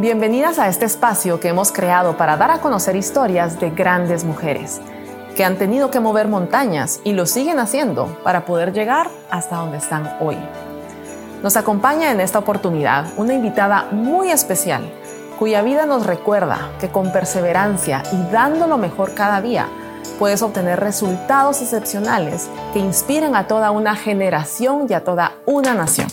Bienvenidas a este espacio que hemos creado para dar a conocer historias de grandes mujeres que han tenido que mover montañas y lo siguen haciendo para poder llegar hasta donde están hoy. Nos acompaña en esta oportunidad una invitada muy especial cuya vida nos recuerda que con perseverancia y dando lo mejor cada día puedes obtener resultados excepcionales que inspiren a toda una generación y a toda una nación.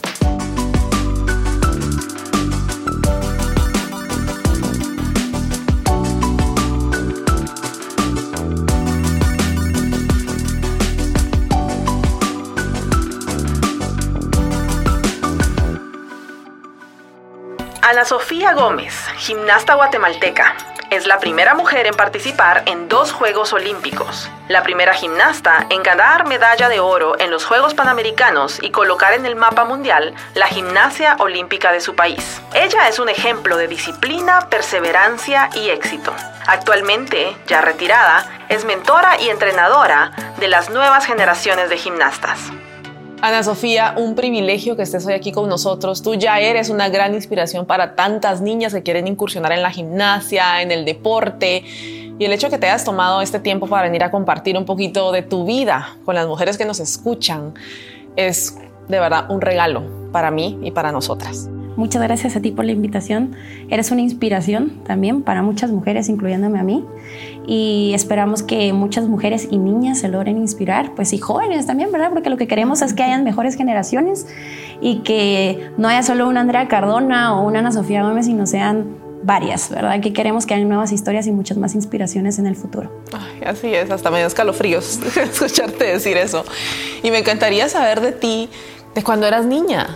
Ana Sofía Gómez, gimnasta guatemalteca, es la primera mujer en participar en dos Juegos Olímpicos, la primera gimnasta en ganar medalla de oro en los Juegos Panamericanos y colocar en el mapa mundial la gimnasia olímpica de su país. Ella es un ejemplo de disciplina, perseverancia y éxito. Actualmente, ya retirada, es mentora y entrenadora de las nuevas generaciones de gimnastas. Ana Sofía, un privilegio que estés hoy aquí con nosotros. Tú ya eres una gran inspiración para tantas niñas que quieren incursionar en la gimnasia, en el deporte. Y el hecho de que te hayas tomado este tiempo para venir a compartir un poquito de tu vida con las mujeres que nos escuchan es de verdad un regalo para mí y para nosotras. Muchas gracias a ti por la invitación. Eres una inspiración también para muchas mujeres, incluyéndome a mí. Y esperamos que muchas mujeres y niñas se logren inspirar, pues y jóvenes también, ¿verdad? Porque lo que queremos es que hayan mejores generaciones y que no haya solo una Andrea Cardona o una Ana Sofía Gómez, sino sean varias, ¿verdad? Que queremos que hayan nuevas historias y muchas más inspiraciones en el futuro. así es, hasta medio escalofríos escucharte decir eso. Y me encantaría saber de ti, de cuando eras niña.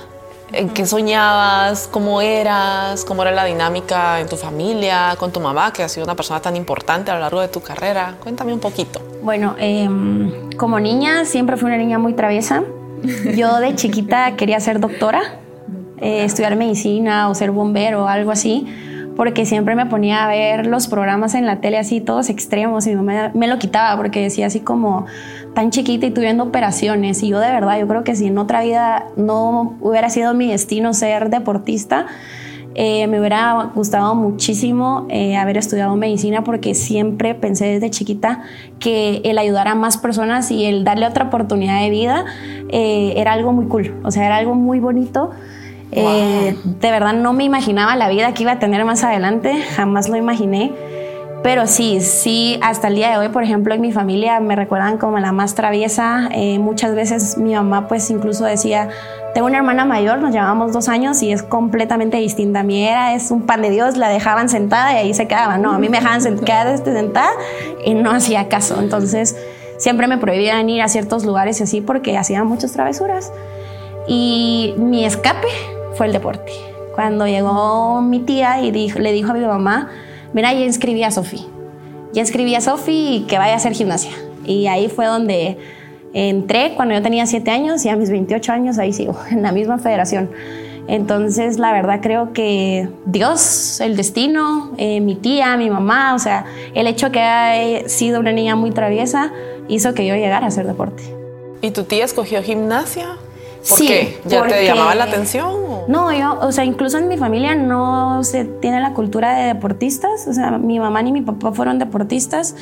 ¿En qué soñabas? ¿Cómo eras? ¿Cómo era la dinámica en tu familia, con tu mamá, que ha sido una persona tan importante a lo largo de tu carrera? Cuéntame un poquito. Bueno, em, como niña siempre fui una niña muy traviesa. Yo de chiquita quería ser doctora, eh, estudiar medicina o ser bombero o algo así porque siempre me ponía a ver los programas en la tele así todos extremos y me, me lo quitaba porque decía así como tan chiquita y tuviendo operaciones y yo de verdad yo creo que si en otra vida no hubiera sido mi destino ser deportista eh, me hubiera gustado muchísimo eh, haber estudiado medicina porque siempre pensé desde chiquita que el ayudar a más personas y el darle otra oportunidad de vida eh, era algo muy cool, o sea, era algo muy bonito. Eh, de verdad no me imaginaba la vida que iba a tener más adelante, jamás lo imaginé. Pero sí, sí, hasta el día de hoy, por ejemplo, en mi familia me recuerdan como la más traviesa. Eh, muchas veces mi mamá pues incluso decía, tengo una hermana mayor, nos llevamos dos años y es completamente distinta. Mi era es un pan de Dios, la dejaban sentada y ahí se quedaba. No, a mí me dejaban quedar sentada y no hacía caso. Entonces siempre me prohibían ir a ciertos lugares y así porque hacía muchas travesuras. Y mi escape fue el deporte. Cuando llegó mi tía y le dijo a mi mamá, mira, ya inscribí a Sofi. Ya inscribí a Sofi y que vaya a hacer gimnasia. Y ahí fue donde entré cuando yo tenía 7 años y a mis 28 años ahí sigo, en la misma federación. Entonces, la verdad creo que Dios, el destino, eh, mi tía, mi mamá, o sea, el hecho que haya sido una niña muy traviesa hizo que yo llegara a hacer deporte. ¿Y tu tía escogió gimnasia? ¿Por qué? ¿Ya te llamaba la atención? No, yo, o sea, incluso en mi familia no se tiene la cultura de deportistas. O sea, mi mamá ni mi papá fueron deportistas.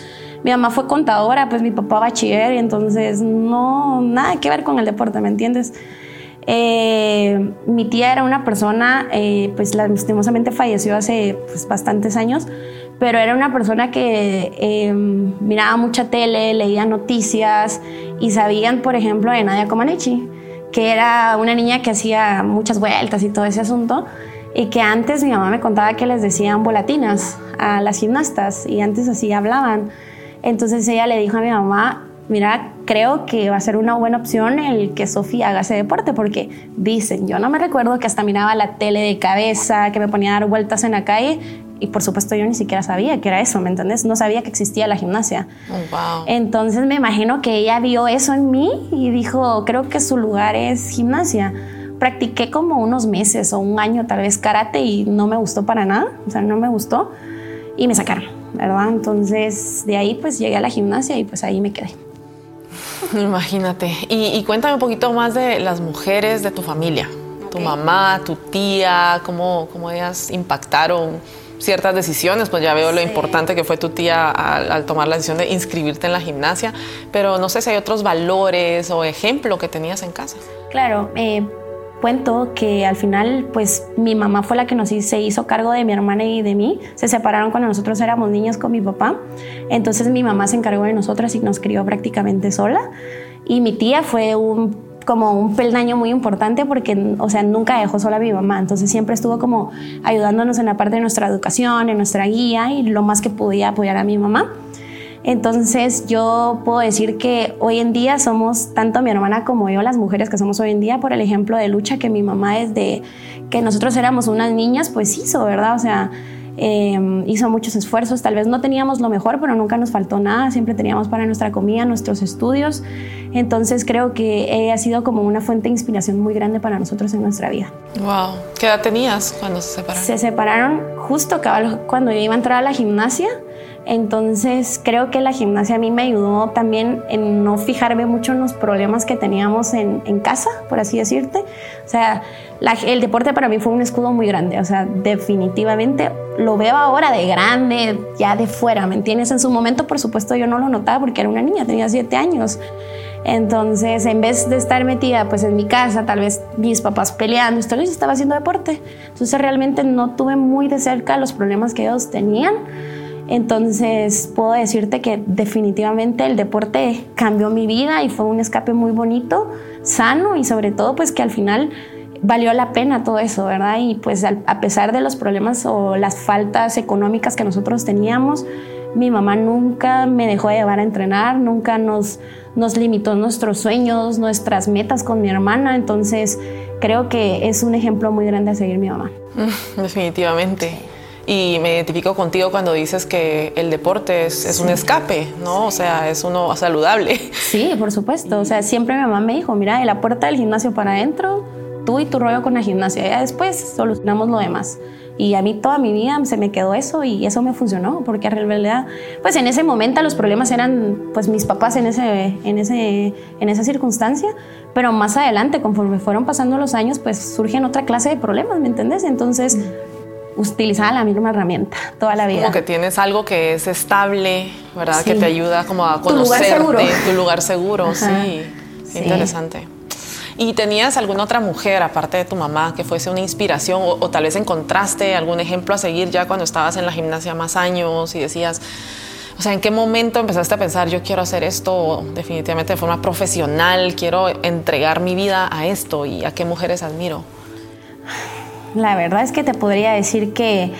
Mi mamá fue contadora, pues mi papá bachiller, y entonces no, nada que ver con el deporte, ¿me entiendes? Eh, mi tía era una persona, eh, pues lastimosamente falleció hace pues, bastantes años, pero era una persona que eh, miraba mucha tele, leía noticias y sabían, por ejemplo, de Nadia Comaneci que era una niña que hacía muchas vueltas y todo ese asunto, y que antes mi mamá me contaba que les decían volatinas a las gimnastas, y antes así hablaban. Entonces ella le dijo a mi mamá, mira, creo que va a ser una buena opción el que Sofía haga ese deporte, porque dicen, yo no me recuerdo que hasta miraba la tele de cabeza, que me ponía a dar vueltas en la calle, y por supuesto yo ni siquiera sabía que era eso, ¿me entiendes? No sabía que existía la gimnasia. Oh, Entonces me imagino que ella vio eso en mí y dijo, creo que su lugar es gimnasia. Practiqué como unos meses o un año tal vez karate y no me gustó para nada, o sea, no me gustó y me sacaron, ¿verdad? Entonces de ahí pues llegué a la gimnasia y pues ahí me quedé. Imagínate. Y, y cuéntame un poquito más de las mujeres de tu familia. tu mamá, tu tía, cómo, cómo ellas impactaron ciertas decisiones, pues ya veo lo importante que fue tu tía al, tomar la decisión de inscribirte en la gimnasia, pero no sé si hay otros valores o ejemplo que tenías en casa. Claro, eh, cuento que al final pues mi mamá fue la que nos se hizo cargo de mi hermana y de mí. Se separaron cuando nosotros éramos niños con mi papá. Entonces mi mamá se encargó de nosotras y nos crió prácticamente sola. Y mi tía fue un como un peldaño muy importante porque, o sea, nunca dejó sola a mi mamá, entonces siempre estuvo como ayudándonos en la parte de nuestra educación, en nuestra guía y lo más que podía apoyar a mi mamá. Entonces yo puedo decir que hoy en día somos, tanto mi hermana como yo, las mujeres que somos hoy en día, por el ejemplo de lucha que mi mamá desde que nosotros éramos unas niñas, pues hizo, ¿verdad? O sea, em, hizo muchos esfuerzos, tal vez no teníamos lo mejor, pero nunca nos faltó nada, siempre teníamos para nuestra comida, nuestros estudios. Entonces creo que ella ha sido como una fuente de inspiración muy grande para nosotros en nuestra vida. Wow, ¿qué edad tenías cuando se separaron? Se separaron justo cuando yo iba a entrar a la gimnasia. Entonces creo que la gimnasia a mí me ayudó también en no fijarme mucho en los problemas que teníamos en, casa, por así decirte. O sea, el deporte para mí fue un escudo muy grande. O sea, definitivamente lo veo ahora de grande, ya de fuera, ¿me entiendes? En su momento, por supuesto, yo no lo notaba porque era una niña, tenía siete años. Entonces, en vez de estar metida pues en mi casa, tal vez mis papás peleando, yo estaba haciendo deporte. Entonces, realmente no tuve muy de cerca los problemas que ellos tenían entonces puedo decirte que definitivamente el deporte cambió mi vida y fue un escape muy bonito, sano y sobre todo pues que al final valió la pena todo eso, ¿verdad? Y pues a pesar de los problemas o las faltas económicas que nosotros teníamos, mi mamá nunca me dejó de llevar a entrenar, nunca nos, nos limitó nuestros sueños, nuestras metas con mi hermana, entonces creo que es un ejemplo muy grande a seguir mi mamá. Definitivamente. Y me identifico contigo cuando dices que el deporte es, un escape, ¿no? O sea, es uno saludable. Sí, por supuesto. O sea, siempre mi mamá me dijo, mira, de la puerta del gimnasio para adentro, tú y tu rollo con la gimnasia. Ya después solucionamos lo demás. Y a mí toda mi vida se me quedó eso y eso me funcionó, porque en realidad, pues en ese momento los problemas eran pues mis papás en, ese, en, ese, en esa circunstancia, pero más adelante, conforme fueron pasando los años, pues surgen otra clase de problemas, ¿me entiendes? Entonces utilizaba la misma herramienta toda la vida. Como que tienes algo que es estable, ¿verdad? Que te ayuda como a conocerte, tu lugar seguro. Tu lugar seguro, sí. Interesante. ¿Y tenías alguna otra mujer, aparte de tu mamá, que fuese una inspiración o, tal vez encontraste algún ejemplo a seguir ya cuando estabas en la gimnasia más años y decías, o sea, ¿en qué momento empezaste a pensar, yo quiero hacer esto definitivamente de forma profesional, quiero entregar mi vida a esto y a qué mujeres admiro? La verdad es que te podría decir que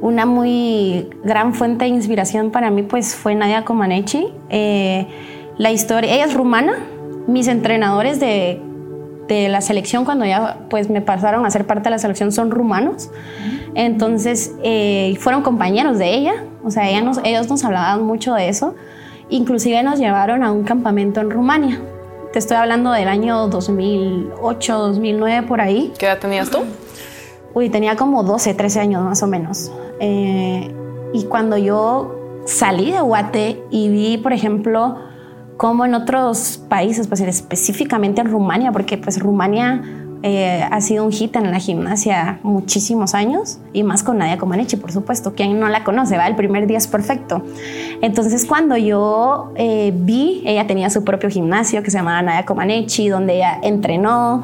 una muy gran fuente de inspiración para mí pues fue Nadia Comaneci. Eh, la historia, ella es rumana, mis entrenadores de, de, la selección cuando ya pues me pasaron a ser parte de la selección son rumanos. Entonces eh, fueron compañeros de ella, o sea, ellos nos hablaban mucho de eso. Inclusive nos llevaron a un campamento en Rumania. Te estoy hablando del año 2008, 2009 por ahí. ¿Qué edad tenías tú? Uy, tenía como 12, 13 años más o menos. Eh, y cuando yo salí de Guate y vi, por ejemplo, cómo en otros países, pues específicamente en Rumania, porque pues Rumania eh, ha sido un hit en la gimnasia muchísimos años y más con Nadia Comaneci, por supuesto. Quien no la conoce, va, el primer día es perfecto. Entonces, cuando yo eh, vi, ella tenía su propio gimnasio que se llamaba Nadia Comaneci, donde ella entrenó.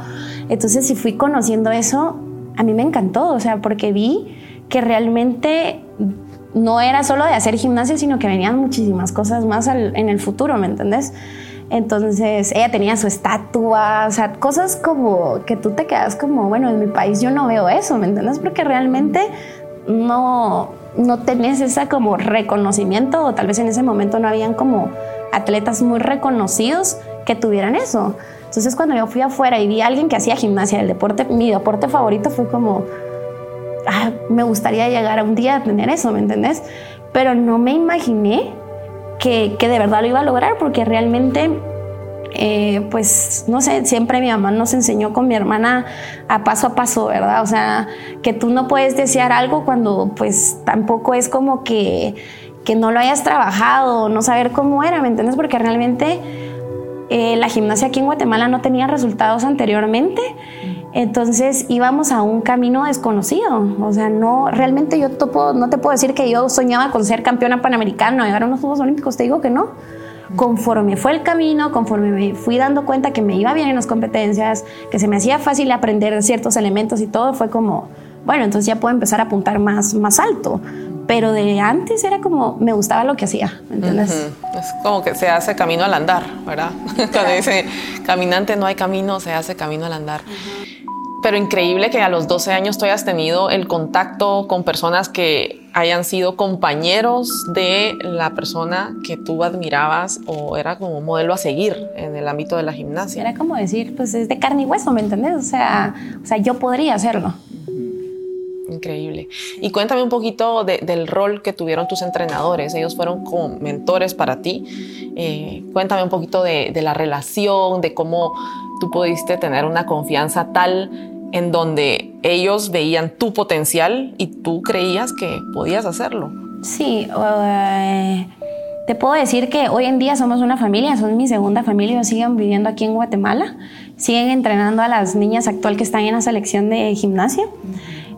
Entonces, si fui conociendo eso, a mí me encantó, o sea, porque vi que realmente no era solo de hacer gimnasia, sino que venían muchísimas cosas más en el futuro, ¿me entendés? Entonces ella tenía su estatua, o sea, cosas como que tú te quedas como, bueno, en mi país yo no veo eso, ¿me entiendes? Porque realmente no, no tenés ese como reconocimiento o tal vez en ese momento no habían como atletas muy reconocidos que tuvieran eso. Entonces cuando yo fui afuera y vi a alguien que hacía gimnasia, el deporte, mi deporte favorito fue como, ah, me gustaría llegar a un día a tener eso, ¿me entendés? Pero no me imaginé que, que de verdad lo iba a lograr porque realmente eh, pues no sé, siempre mi mamá nos enseñó con mi hermana a paso a paso, ¿verdad? O sea, que tú no puedes desear algo cuando pues tampoco es como que, que no lo hayas trabajado, no saber cómo era, ¿me entiendes? Porque realmente eh, la gimnasia aquí en Guatemala no tenía resultados anteriormente. Entonces íbamos a un camino desconocido. O sea, no, realmente yo no te puedo decir que yo soñaba con ser campeona panamericana, llegar a unos Juegos Olímpicos, te digo que no. Conforme fue el camino, conforme me fui dando cuenta que me iba bien en las competencias, que se me hacía fácil aprender ciertos elementos y todo, fue como, bueno, entonces ya puedo empezar a apuntar más, más alto. Pero de antes era como, me gustaba lo que hacía, ¿entiendes? Es como que se hace camino al andar, ¿verdad? Cuando dice caminante no hay camino, se hace camino al andar pero increíble que a los 12 años tú hayas tenido el contacto con personas que hayan sido compañeros de la persona que tú admirabas o era como un modelo a seguir en el ámbito de la gimnasia. Era como decir, pues es de carne y hueso, ¿me entendés? O sea, o sea yo podría hacerlo. Increíble. Y cuéntame un poquito del rol que tuvieron tus entrenadores. Ellos fueron como mentores para ti. Eh, cuéntame un poquito de, la relación, de cómo tú pudiste tener una confianza tal en donde ellos veían tu potencial y tú creías que podías hacerlo. Sí, eh, te puedo decir que hoy en día somos una familia, son mi segunda familia, siguen viviendo aquí en Guatemala, siguen entrenando a las niñas actual que están en la selección de gimnasia.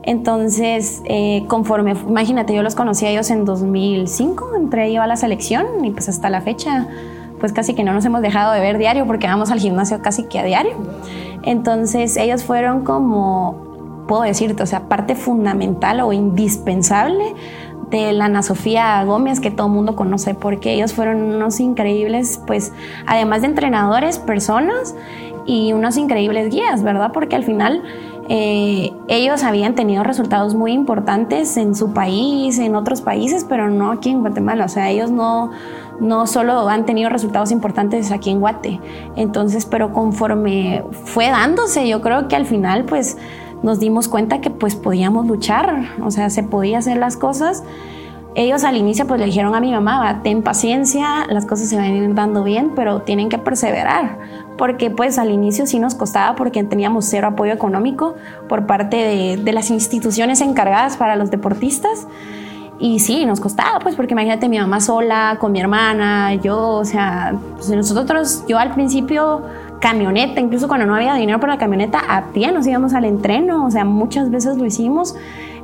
Entonces, eh, conforme, imagínate, yo los conocí a ellos en 2005, entré yo a la selección y pues hasta la fecha, pues casi que no nos hemos dejado de ver diario porque vamos al gimnasio casi que a diario. Entonces ellos fueron como, puedo decirte, o sea, parte fundamental o indispensable de la Ana Sofía Gómez que todo el mundo conoce porque ellos fueron unos increíbles, pues además de entrenadores, personas y unos increíbles guías, ¿verdad? Porque al final eh, ellos habían tenido resultados muy importantes en su país, en otros países, pero no aquí en Guatemala. O sea, ellos no, no solo han tenido resultados importantes aquí en Guate. Entonces, pero conforme fue dándose, yo creo que al final, pues nos dimos cuenta que pues podíamos luchar, o sea, se podía hacer las cosas. Ellos al inicio pues le dijeron a mi mamá, ten paciencia, las cosas se van a ir dando bien, pero tienen que perseverar, porque pues al inicio sí nos costaba porque teníamos cero apoyo económico por parte de, de las instituciones encargadas para los deportistas. Y sí, nos costaba, pues, porque imagínate mi mamá sola, con mi hermana, yo, o sea, pues nosotros, yo al principio, camioneta, incluso cuando no había dinero para la camioneta, a pie nos íbamos al entreno, o sea, muchas veces lo hicimos.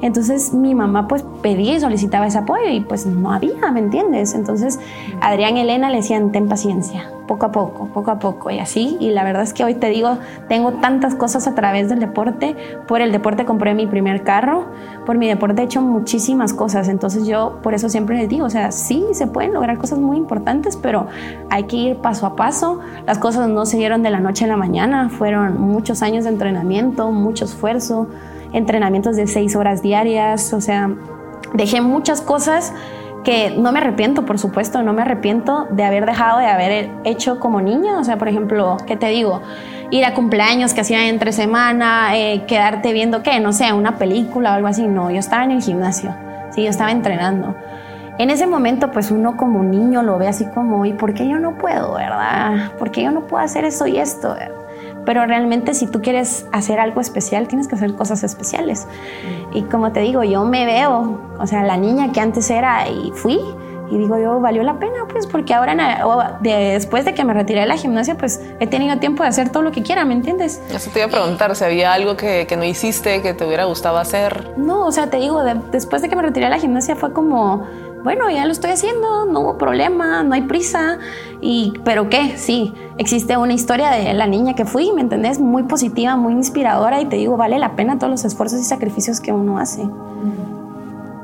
Entonces mi mamá pues pedía y solicitaba ese apoyo y pues no había, ¿me entiendes? Entonces Adrián y Elena le decían, ten paciencia, poco a poco, poco a poco y así. Y la verdad es que hoy te digo, tengo tantas cosas a través del deporte. Por el deporte compré mi primer carro, por mi deporte he hecho muchísimas cosas. Entonces yo por eso siempre les digo, o sea, sí se pueden lograr cosas muy importantes, pero hay que ir paso a paso. Las cosas no se dieron de la noche a la mañana, fueron muchos años de entrenamiento, mucho esfuerzo entrenamientos de seis horas diarias, o sea, dejé muchas cosas que no me arrepiento, por supuesto, no me arrepiento de haber dejado de haber hecho como niña, o sea, por ejemplo, ¿qué te digo? Ir a cumpleaños que hacía entre semana, eh, quedarte viendo, ¿qué? No sé, una película o algo así, no, yo estaba en el gimnasio, sí, yo estaba entrenando. En ese momento, pues uno como niño lo ve así como, ¿y por qué yo no puedo, verdad? ¿Por qué yo no puedo hacer eso y esto? Pero realmente si tú quieres hacer algo especial, tienes que hacer cosas especiales. Y como te digo, yo me veo, o sea, la niña que antes era y fui, y digo yo, valió la pena, pues, porque ahora, después de que me retiré de la gimnasia, pues he tenido tiempo de hacer todo lo que quiera, ¿me entiendes? Eso te iba a preguntar, si había algo que, que no hiciste, que te hubiera gustado hacer. No, o sea, te digo, después de que me retiré de la gimnasia fue como, bueno, ya lo estoy haciendo, no hubo problema, no hay prisa. Y, pero qué, sí, existe una historia de la niña que fui, ¿me entendés? Muy positiva, muy inspiradora y te digo, vale la pena todos los esfuerzos y sacrificios que uno hace.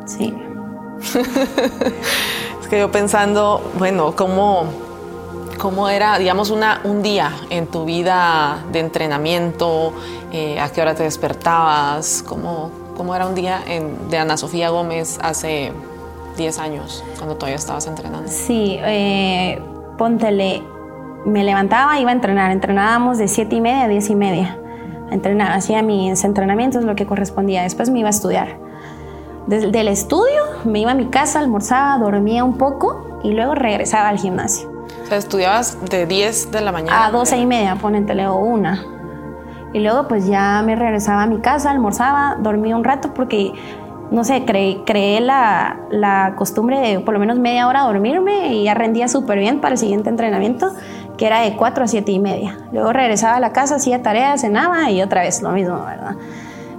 Sí. es que yo pensando, bueno, ¿cómo, cómo era, digamos, una, un día en tu vida de entrenamiento? Eh, ¿A qué hora te despertabas? ¿Cómo, cómo era un día en, de Ana Sofía Gómez hace 10 años, cuando todavía estabas entrenando? Sí, eh, póntele, me levantaba, iba a entrenar, entrenábamos de 7 y media a 10 y media. Entrenaba, hacía mis entrenamientos, lo que correspondía. Después me iba a estudiar. Desde el estudio me iba a mi casa, almorzaba, dormía un poco y luego regresaba al gimnasio. O sea, estudiabas de 10 de la mañana. A 12 y media, ponente, o una. Y luego pues ya me regresaba a mi casa, almorzaba, dormía un rato porque no sé, creé, la, la, costumbre de por lo menos media hora dormirme y ya rendía súper bien para el siguiente entrenamiento, que era de 4 a 7 y media. Luego regresaba a la casa, hacía tareas, cenaba y otra vez lo mismo, ¿verdad?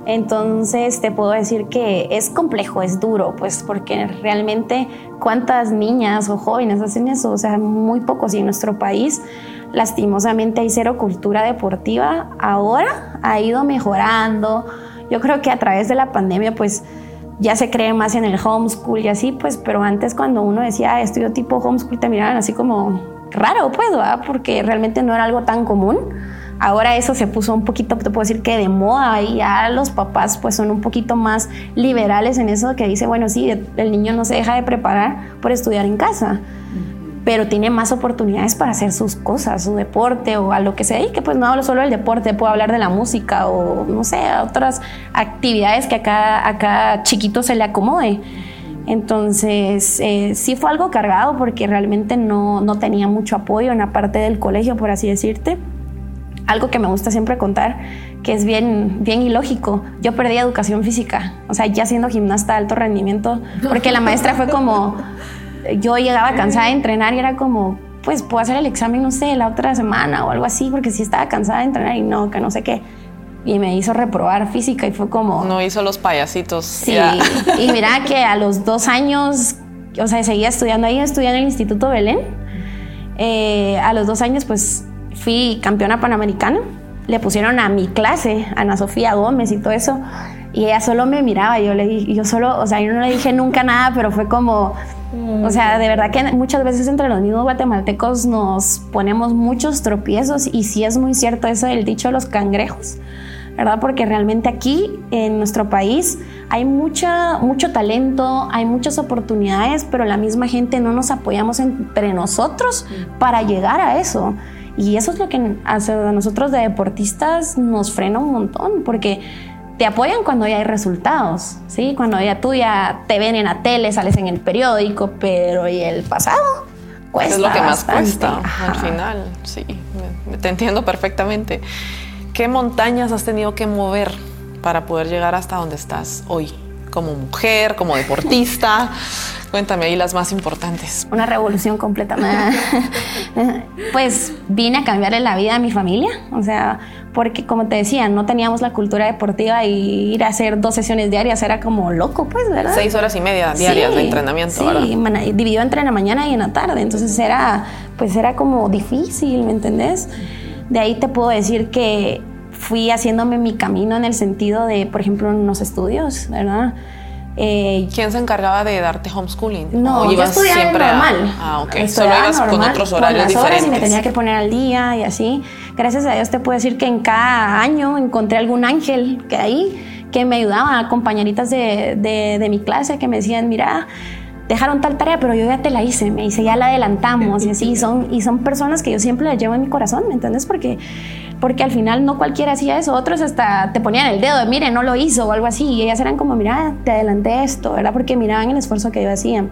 Entonces te puedo decir que es complejo, es duro, pues porque realmente cuántas niñas o jóvenes hacen eso, o sea, muy pocos y en nuestro país lastimosamente hay cero cultura deportiva. Ahora ha ido mejorando. Yo creo que a través de la pandemia pues ya se cree más en el homeschool y así, pues, pero antes cuando uno decía ah, estudio tipo homeschool te miraban así como raro, pues, ¿verdad? porque realmente no era algo tan común. Ahora eso se puso un poquito, te puedo decir que de moda y ya los papás pues son un poquito más liberales en eso que dice, bueno, sí, el niño no se deja de preparar por estudiar en casa, pero tiene más oportunidades para hacer sus cosas, su deporte o a lo que sea y que pues no hablo solo del deporte, puedo hablar de la música o no sé, otras actividades que acá, acá chiquito se le acomode. Entonces, eh, sí fue algo cargado porque realmente no, no tenía mucho apoyo en la parte del colegio, por así decirte algo que me gusta siempre contar, que es bien, bien ilógico. Yo perdí educación física, o sea, ya siendo gimnasta de alto rendimiento, porque la maestra fue como, yo llegaba cansada de entrenar y era como, pues puedo hacer el examen, no sé, la otra semana o algo así, porque sí estaba cansada de entrenar y no, que no sé qué. Y me hizo reprobar física y fue como... No hizo los payasitos. Sí, y mira que a los dos años, o sea, seguía estudiando ahí, estudiando en el Instituto Belén. Eh, a los dos años, pues fui campeona panamericana. Le pusieron a mi clase, Ana Sofía Gómez y todo eso. Y ella solo me miraba. Yo le dije, yo solo, o sea, yo no le dije nunca nada, pero fue como, o sea, de verdad que muchas veces entre los mismos guatemaltecos nos ponemos muchos tropiezos y sí es muy cierto eso del dicho de los cangrejos, ¿verdad? Porque realmente aquí en nuestro país hay mucha, mucho talento, hay muchas oportunidades, pero la misma gente no nos apoyamos entre nosotros para llegar a eso. Y eso es lo que a nosotros de deportistas nos frena un montón, porque te apoyan cuando ya hay resultados, ¿sí? Cuando ya tú ya te ven en la tele, sales en el periódico, pero ¿y el pasado? Cuesta es lo que más cuesta al final, sí, te entiendo perfectamente. ¿Qué montañas has tenido que mover para poder llegar hasta donde estás hoy? Como mujer, como deportista. Cuéntame ahí las más importantes. Una revolución completamente. pues vine a cambiarle la vida a mi familia, o sea, porque como te decía, no teníamos la cultura deportiva y ir a hacer dos sesiones diarias era como loco, pues, ¿verdad? Seis horas y media diarias de entrenamiento, sí, dividido entre la mañana y en la tarde, entonces era, pues era como difícil, ¿me entendés? De ahí te puedo decir que fui haciéndome mi camino en el sentido de, por ejemplo, en los estudios, ¿verdad? Eh, ¿Quién se encargaba de darte homeschooling? No, yo estudiaba siempre normal. Ah, ok. Solo ibas con otros horarios con las Horas y me tenía que poner al día y así. Gracias a Dios te puedo decir que en cada año encontré algún ángel que ahí que me ayudaba, compañeritas de, de, mi clase que me decían, mira, dejaron tal tarea, pero yo ya te la hice, me dice, ya la adelantamos y así, son, y son personas que yo siempre las llevo en mi corazón, ¿me entiendes? Porque porque al final no cualquiera hacía eso, otros hasta te ponían el dedo de, mire, no lo hizo o algo así, y ellas eran como, mira, te adelanté esto, ¿verdad? Porque miraban el esfuerzo que yo hacía.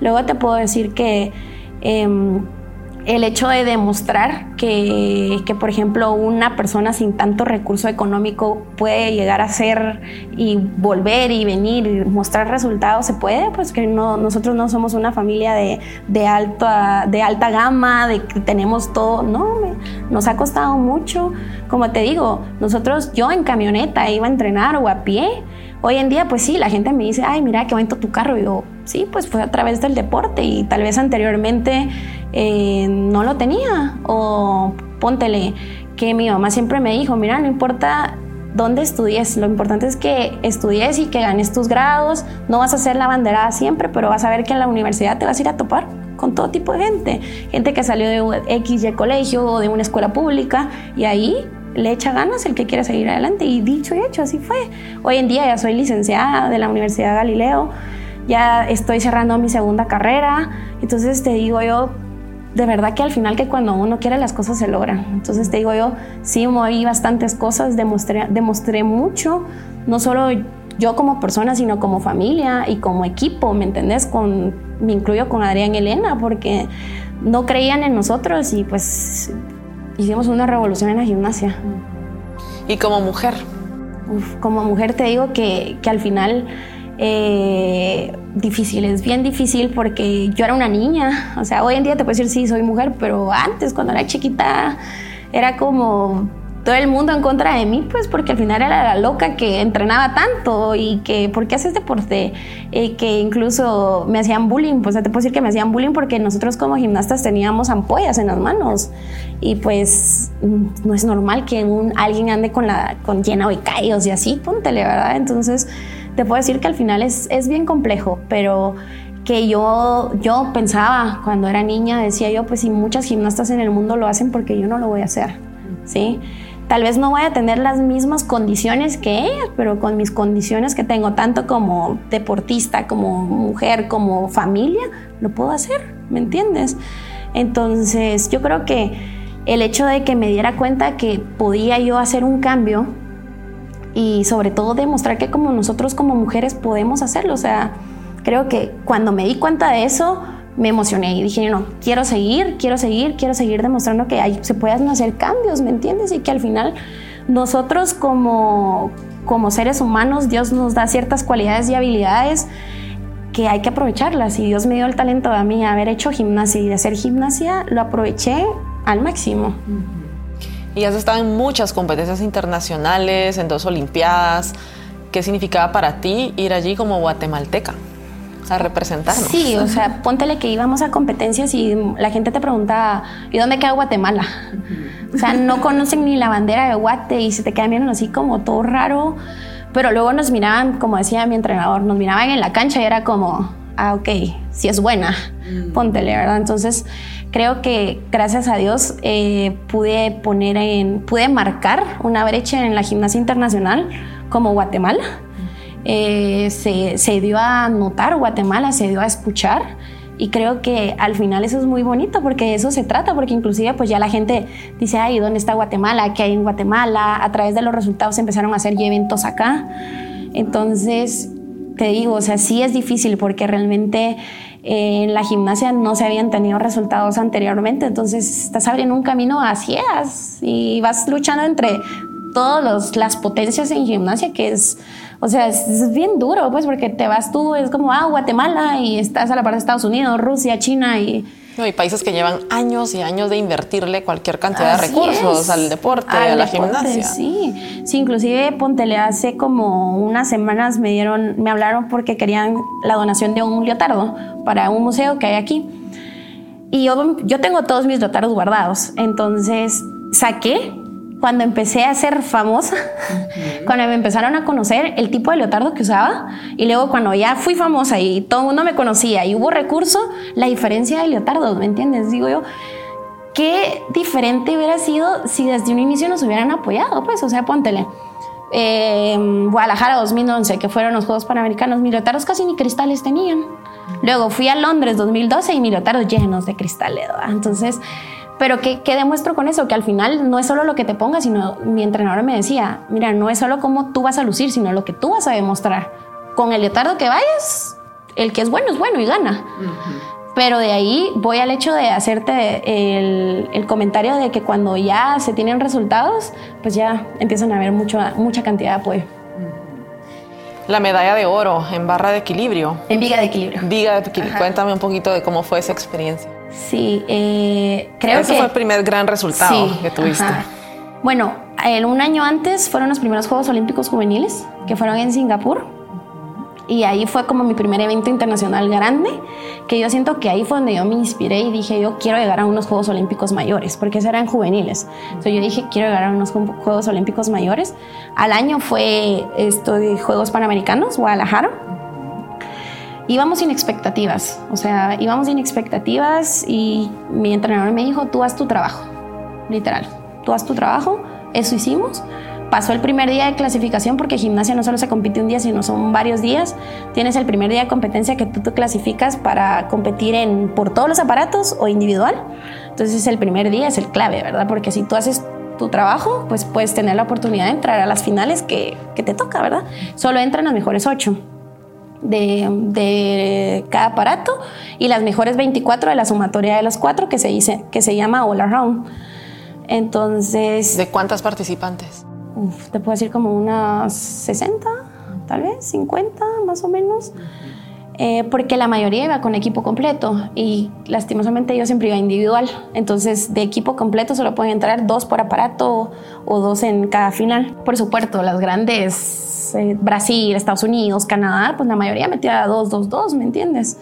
Luego te puedo decir que... Em, el hecho de demostrar que, que, por ejemplo, una persona sin tanto recurso económico puede llegar a ser y volver y venir y mostrar resultados, se puede, pues que no, nosotros no somos una familia de, de, alta, de alta gama, de que tenemos todo, no, nos ha costado mucho. Como te digo, nosotros, yo en camioneta iba a entrenar o a pie. Hoy en día, pues sí, la gente me dice, ay, mira, qué bonito tu carro. Y yo, sí, pues fue a través del deporte y tal vez anteriormente eh, no lo tenía. O póntele que mi mamá siempre me dijo, mira, no importa dónde estudies, lo importante es que estudies y que ganes tus grados, no vas a ser la banderada siempre, pero vas a ver que en la universidad te vas a ir a topar con todo tipo de gente, gente que salió de X y colegio o de una escuela pública y ahí le echa ganas el que quiera seguir adelante y dicho y hecho, así fue. Hoy en día ya soy licenciada de la Universidad de Galileo, ya estoy cerrando mi segunda carrera, entonces te digo yo, de verdad que al final que cuando uno quiere las cosas se logran. Entonces te digo yo, sí moví bastantes cosas, demostré, demostré mucho, no solo yo como persona, sino como familia y como equipo, ¿me entendés? Con, me incluyo con Adrián y Elena, porque no creían en nosotros y pues hicimos una revolución en la gimnasia. ¿Y como mujer? como mujer te digo que, que al final eh, difícil, es bien difícil porque yo era una niña, o sea, hoy en día te puedo decir sí, soy mujer, pero antes cuando era chiquita era como todo el mundo en contra de mí, pues porque al final era la loca que entrenaba tanto y que, ¿por qué haces deporte? Eh, que incluso me hacían bullying, pues te puedo decir que me hacían bullying porque nosotros como gimnastas teníamos ampollas en las manos y pues no es normal que un, alguien ande con la con llena de callos y así, póntele, ¿verdad? Entonces te puedo decir que al final es, es bien complejo, pero que yo, yo pensaba cuando era niña, decía yo, pues si muchas gimnastas en el mundo lo hacen, porque yo no lo voy a hacer, ¿sí? Tal vez no voy a tener las mismas condiciones que ellas, pero con mis condiciones que tengo, tanto como deportista, como mujer, como familia, lo puedo hacer, ¿me entiendes? Entonces, yo creo que el hecho de que me diera cuenta que podía yo hacer un cambio y sobre todo demostrar que como nosotros como mujeres podemos hacerlo, o sea, creo que cuando me di cuenta de eso, me emocioné y dije, no, quiero seguir, quiero seguir, quiero seguir demostrando que hay, se pueden hacer cambios, ¿me entiendes? Y que al final nosotros como, como seres humanos, Dios nos da ciertas cualidades y habilidades que hay que aprovecharlas. Y Dios me dio el talento a mí haber hecho gimnasia y de hacer gimnasia, lo aproveché al máximo. Y has estado en muchas competencias internacionales, en dos Olimpiadas. ¿Qué significaba para ti ir allí como guatemalteca? a representarnos. Sí, o sea, póntele que íbamos a competencias y la gente te pregunta, ¿y dónde queda Guatemala? O sea, no conocen ni la bandera de Guate y se te quedan viendo así como todo raro. Pero luego nos miraban, como decía mi entrenador, nos miraban en la cancha y era como, ah, ok, si es buena, mm. póntele, ¿verdad? Entonces, creo que gracias a Dios eh, pude poner en, pude marcar una brecha en la gimnasia internacional como Guatemala eh, se, dio a notar, Guatemala se dio a escuchar y creo que al final eso es muy bonito porque de eso se trata, porque inclusive pues ya la gente dice, ay, ¿dónde está Guatemala? ¿Qué hay en Guatemala? A través de los resultados empezaron a hacer eventos acá. Entonces, te digo, o sea, sí es difícil porque realmente en la gimnasia no se habían tenido resultados anteriormente, entonces estás abriendo un camino a ciegas y vas luchando entre todas las potencias en gimnasia que es o sea, es, bien duro, pues, porque te vas tú, es como, ah, Guatemala, y estás a la parte de Estados Unidos, Rusia, China, y... No, hay países que llevan años y años de invertirle cualquier cantidad de recursos al deporte, a la gimnasia. Sí, sí, inclusive Pontele hace como unas semanas me dieron, me hablaron porque querían la donación de un leotardo para un museo que hay aquí. Y yo, yo tengo todos mis leotardos guardados. Entonces saqué cuando empecé a ser famosa, cuando me empezaron a conocer el tipo de leotardo que usaba, y luego cuando ya fui famosa y todo el mundo me conocía y hubo recurso, la diferencia de leotardo, ¿me entiendes? Digo yo, qué diferente hubiera sido si desde un inicio nos hubieran apoyado, pues, o sea, póntele. Eh, Guadalajara 2011, que fueron los Juegos Panamericanos, mis leotardos casi ni cristales tenían. Luego fui a Londres 2012 y mis leotardos llenos de cristales, Entonces, pero ¿qué, ¿qué, demuestro con eso? Que al final no es solo lo que te pongas, sino mi entrenador me decía, mira, no es solo cómo tú vas a lucir, sino lo que tú vas a demostrar. Con el leotardo que vayas, el que es bueno es bueno y gana. Pero de ahí voy al hecho de hacerte el, el, comentario de que cuando ya se tienen resultados, pues ya empiezan a haber mucho, mucha cantidad de apoyo. La medalla de oro en barra de equilibrio. En viga de equilibrio. Viga de equilibrio. Cuéntame un poquito de cómo fue esa experiencia. Sí, eh, creo Ese que... fue el primer gran resultado que tuviste. Bueno, un año antes fueron los primeros Juegos Olímpicos Juveniles, que fueron en Singapur. Y ahí fue como mi primer evento internacional grande, que yo siento que ahí fue donde yo me inspiré y dije, yo quiero llegar a unos Juegos Olímpicos mayores, porque esos eran juveniles. Entonces yo dije, quiero llegar a unos Juegos Olímpicos mayores. Al año fue esto de Juegos Panamericanos, Guadalajara íbamos sin expectativas, o sea, íbamos sin expectativas y mi entrenador me dijo, tú haz tu trabajo, literal, tú haz tu trabajo, eso hicimos. Pasó el primer día de clasificación porque gimnasia no solo se compite un día, sino son varios días. Tienes el primer día de competencia que tú te clasificas para competir en, por todos los aparatos o individual. Entonces el primer día es el clave, ¿verdad? Porque si tú haces tu trabajo, pues puedes tener la oportunidad de entrar a las finales que, que te toca, ¿verdad? Solo entran los mejores ocho de, cada aparato y las mejores 24 de la sumatoria de los cuatro que se, dice, que se llama All Around. Entonces... ¿De cuántas participantes? te puedo decir como unas 60, tal vez, 50 más o menos. Eh, porque la mayoría iba con equipo completo y lastimosamente yo siempre iba individual. Entonces, de equipo completo solo pueden entrar dos por aparato o dos en cada final. Por supuesto, las grandes, eh, Brasil, Estados Unidos, Canadá, pues la mayoría metía dos, dos, dos, ¿me entiendes?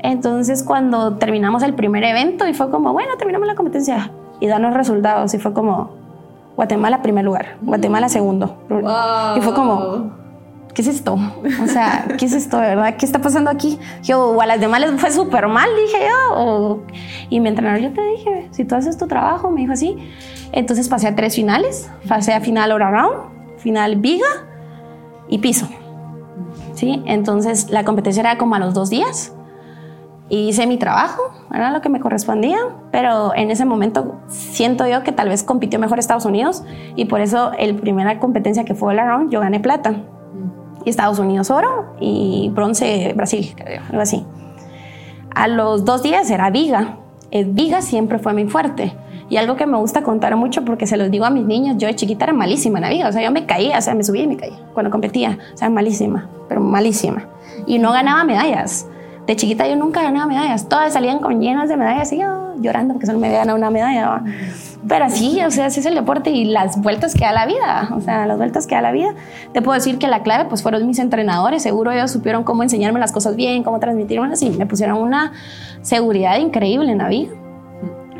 Entonces, cuando terminamos el primer evento y fue como, bueno, terminamos la competencia y dan los resultados y fue como, Guatemala primer lugar, Guatemala segundo. Y fue como, ¿qué es esto? O sea, ¿qué es esto de verdad? ¿Qué está pasando aquí? Yo, o a las demás les fue súper mal, dije yo. y mi entrenador, yo te dije, si tú haces tu trabajo, me dijo así. Entonces pasé a tres finales, pasé a final all around, final viga y piso. ¿Sí? Entonces la competencia era como a los dos días. Y hice mi trabajo, era lo que me correspondía, pero en ese momento siento yo que tal vez compitió mejor Estados Unidos y por eso el primera competencia que fue all around yo gané plata. Estados Unidos oro y bronce Brasil, algo así. A los dos días era viga. El viga siempre fue muy fuerte. Y algo que me gusta contar mucho porque se los digo a mis niños, yo de chiquita era malísima en la viga, o sea, yo me caía, o sea, me subía y me caía cuando competía, o sea, malísima, pero malísima. Y no ganaba medallas. De chiquita yo nunca ganaba medallas, todas salían con llenas de medallas y yo llorando porque solo me había ganado una medalla. Pero así, o sea, así es el deporte y las vueltas que da la vida, o sea, las vueltas que da la vida. Te puedo decir que la clave pues fueron mis entrenadores, seguro ellos supieron cómo enseñarme las cosas bien, cómo transmitirme y me pusieron una seguridad increíble en la vida.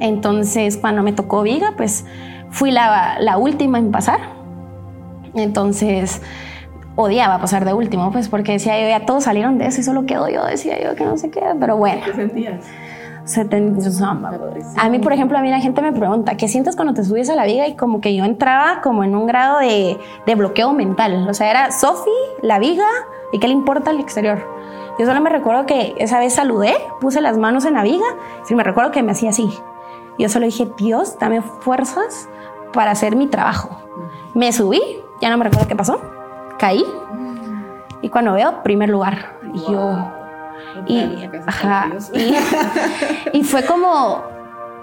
Entonces, cuando me tocó Viga, pues fui la, la última en pasar. Entonces, odiaba pasar de último, pues porque decía yo, ya todos salieron de eso y solo quedo yo, decía yo que no sé qué, pero bueno. ¿Qué sentías? A mí, por ejemplo, a mí la gente me pregunta, ¿qué sientes cuando te subes a la viga? Y como que yo entraba como en un grado de, de bloqueo mental. O sea, era Sofi, la viga, y qué le importa el exterior. Yo solo me recuerdo que esa vez saludé, puse las manos en la viga, y me recuerdo que me hacía así. Yo solo dije, Dios, dame fuerzas para hacer mi trabajo. Me subí, ya no me recuerdo qué pasó, caí, y cuando veo, primer lugar. Y yo, y, y, fue como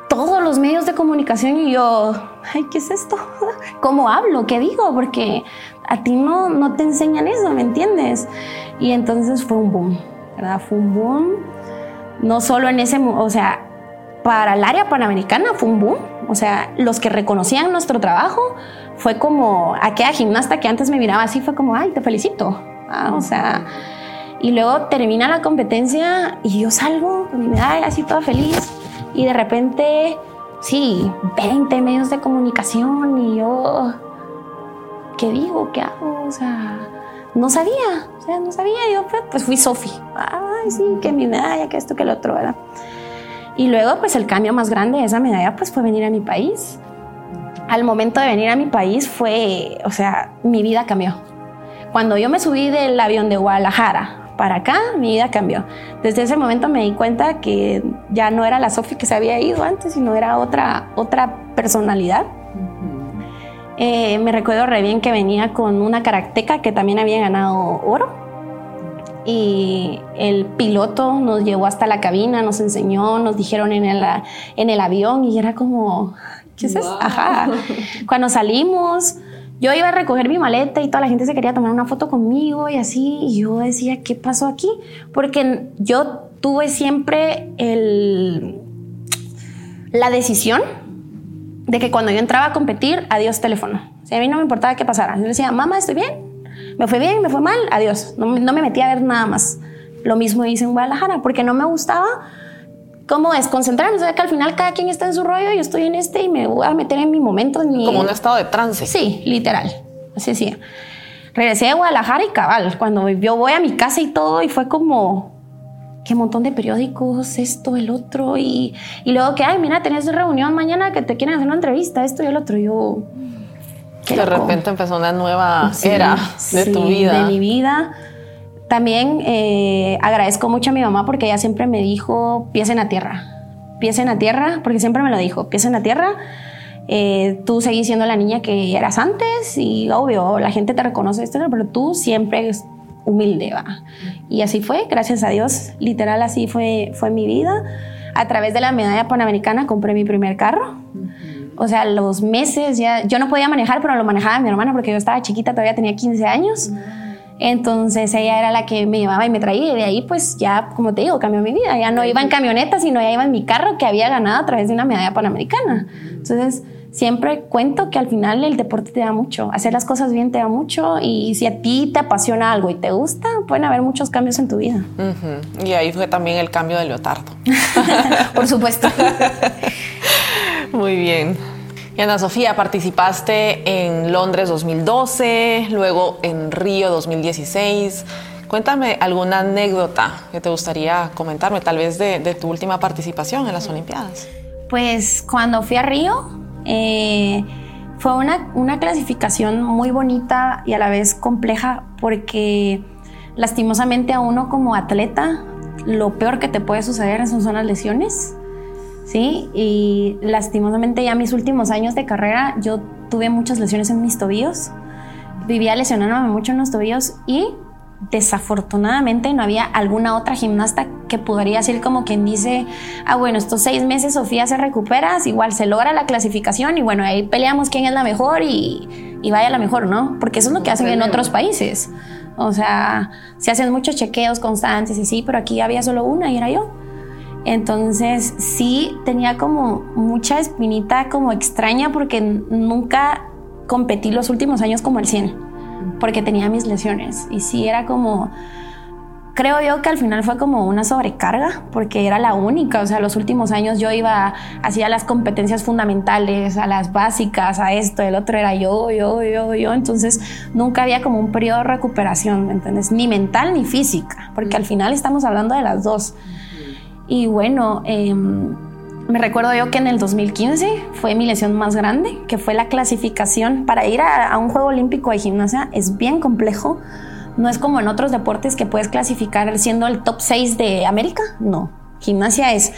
todos los medios de comunicación y yo, ay, ¿qué es esto? ¿Cómo hablo? ¿Qué digo? Porque a ti no, no te enseñan eso, ¿me entiendes? Y entonces fue un boom, ¿verdad? Fue un boom, no solo en ese, o sea, para el área panamericana fue un boom, o sea, los que reconocían nuestro trabajo fue como aquella gimnasta que antes me miraba así, fue como, ay, te felicito, ah, o sea y luego termina la competencia y yo salgo con mi medalla así toda feliz. Y de repente, sí, 20 medios de comunicación y yo, ¿qué digo? ¿Qué hago? O sea, no sabía, o sea, no sabía. Yo pues fui Sofi. Ay, sí, que mi medalla, que esto, que el otro, ¿verdad? Y luego, pues el cambio más grande de esa medalla, pues fue venir a mi país. Al momento de venir a mi país fue, o sea, mi vida cambió. Cuando yo me subí del avión de Guadalajara para acá, mi vida cambió. Desde ese momento me di cuenta que ya no era la Sofi que se había ido antes, sino era otra, otra personalidad. Eh, me recuerdo re bien que venía con una karateca que también había ganado oro. Y el piloto nos llevó hasta la cabina, nos enseñó, nos dijeron en el, en el avión y era como, ¿qué es eso? Ajá. Cuando salimos, yo iba a recoger mi maleta y toda la gente se quería tomar una foto conmigo y así, y yo decía, ¿qué pasó aquí? Porque yo tuve siempre la decisión de que cuando yo entraba a competir, adiós teléfono. O a mí no me importaba qué pasara. Yo decía, mamá, estoy bien, me fue bien, me fue mal, adiós. No, no me metí a ver nada más. Lo mismo hice en Guadalajara, porque no me gustaba cómo desconcentrarme. O sea, que al final cada quien está en su rollo, yo estoy en este y me voy a meter en mi momento. En Como un estado de trance. Sí, literal. Así sí. Regresé de Guadalajara y cabal, cuando yo voy a mi casa y todo, y fue como, qué montón de periódicos, esto, el otro, y, y luego que, ay, mira, tenés reunión mañana que te quieren hacer una entrevista, esto y el otro. Yo. De repente empezó una nueva era de tu vida. De mi vida también eh, agradezco mucho a mi mamá porque ella siempre me dijo, pies en la tierra, pies en la tierra, porque siempre me lo dijo, pies en la tierra. Eh, tú seguís siendo la niña que eras antes y obvio, la gente te reconoce pero tú siempre es humilde, va. Y así fue, gracias a Dios, literal así fue, fue mi vida. A través de la medalla panamericana compré mi primer carro. O sea, los meses ya, yo no podía manejar, pero lo manejaba mi hermana porque yo estaba chiquita, todavía tenía 15 años. Entonces ella era la que me llevaba y me traía y de ahí pues ya, como te digo, cambió mi vida. Ya no iba en camioneta, sino ya iba en mi carro que había ganado a través de una medalla panamericana. Entonces siempre cuento que al final el deporte te da mucho, hacer las cosas bien te da mucho y si a ti te apasiona algo y te gusta, pueden haber muchos cambios en tu vida. Y ahí fue también el cambio de Leotardo. Por supuesto. Muy bien. Y Ana Sofía, participaste en Londres 2012, luego en Río 2016. Cuéntame alguna anécdota que te gustaría comentarme, tal vez de, de tu última participación en las Olimpiadas. Pues cuando fui a Río, eh, fue una, una clasificación muy bonita y a la vez compleja porque lastimosamente a uno como atleta lo peor que te puede suceder son, son las lesiones. ¿Sí? Y lastimosamente ya mis últimos años de carrera yo tuve muchas lesiones en mis tobillos. Vivía lesionándome mucho en los tobillos y desafortunadamente no había alguna otra gimnasta que podría decir como quien dice, ah bueno, estos seis meses Sofía se recupera, igual se logra la clasificación y bueno, ahí peleamos quién es la mejor y, y vaya la mejor, ¿no? Porque eso es lo que hacen en otros países. O sea, se hacen muchos chequeos constantes y sí, pero aquí había solo una y era yo. Entonces sí tenía como mucha espinita como extraña porque nunca competí los últimos años como el 100 porque tenía mis lesiones. Y sí era como, creo yo que al final fue como una sobrecarga, porque era la única. O sea, los últimos años yo iba, hacía las competencias fundamentales, a las básicas, a esto, el otro era yo, yo, yo, yo. Entonces nunca había como un periodo de recuperación, ¿me entiendes? Ni mental ni física, porque al final estamos hablando de las dos. Y bueno, eh, me recuerdo yo que en el 2015 fue mi lesión más grande, que fue la clasificación. Para ir a, un Juego Olímpico de gimnasia es bien complejo. No es como en otros deportes que puedes clasificar siendo el top 6 de América. No, gimnasia es...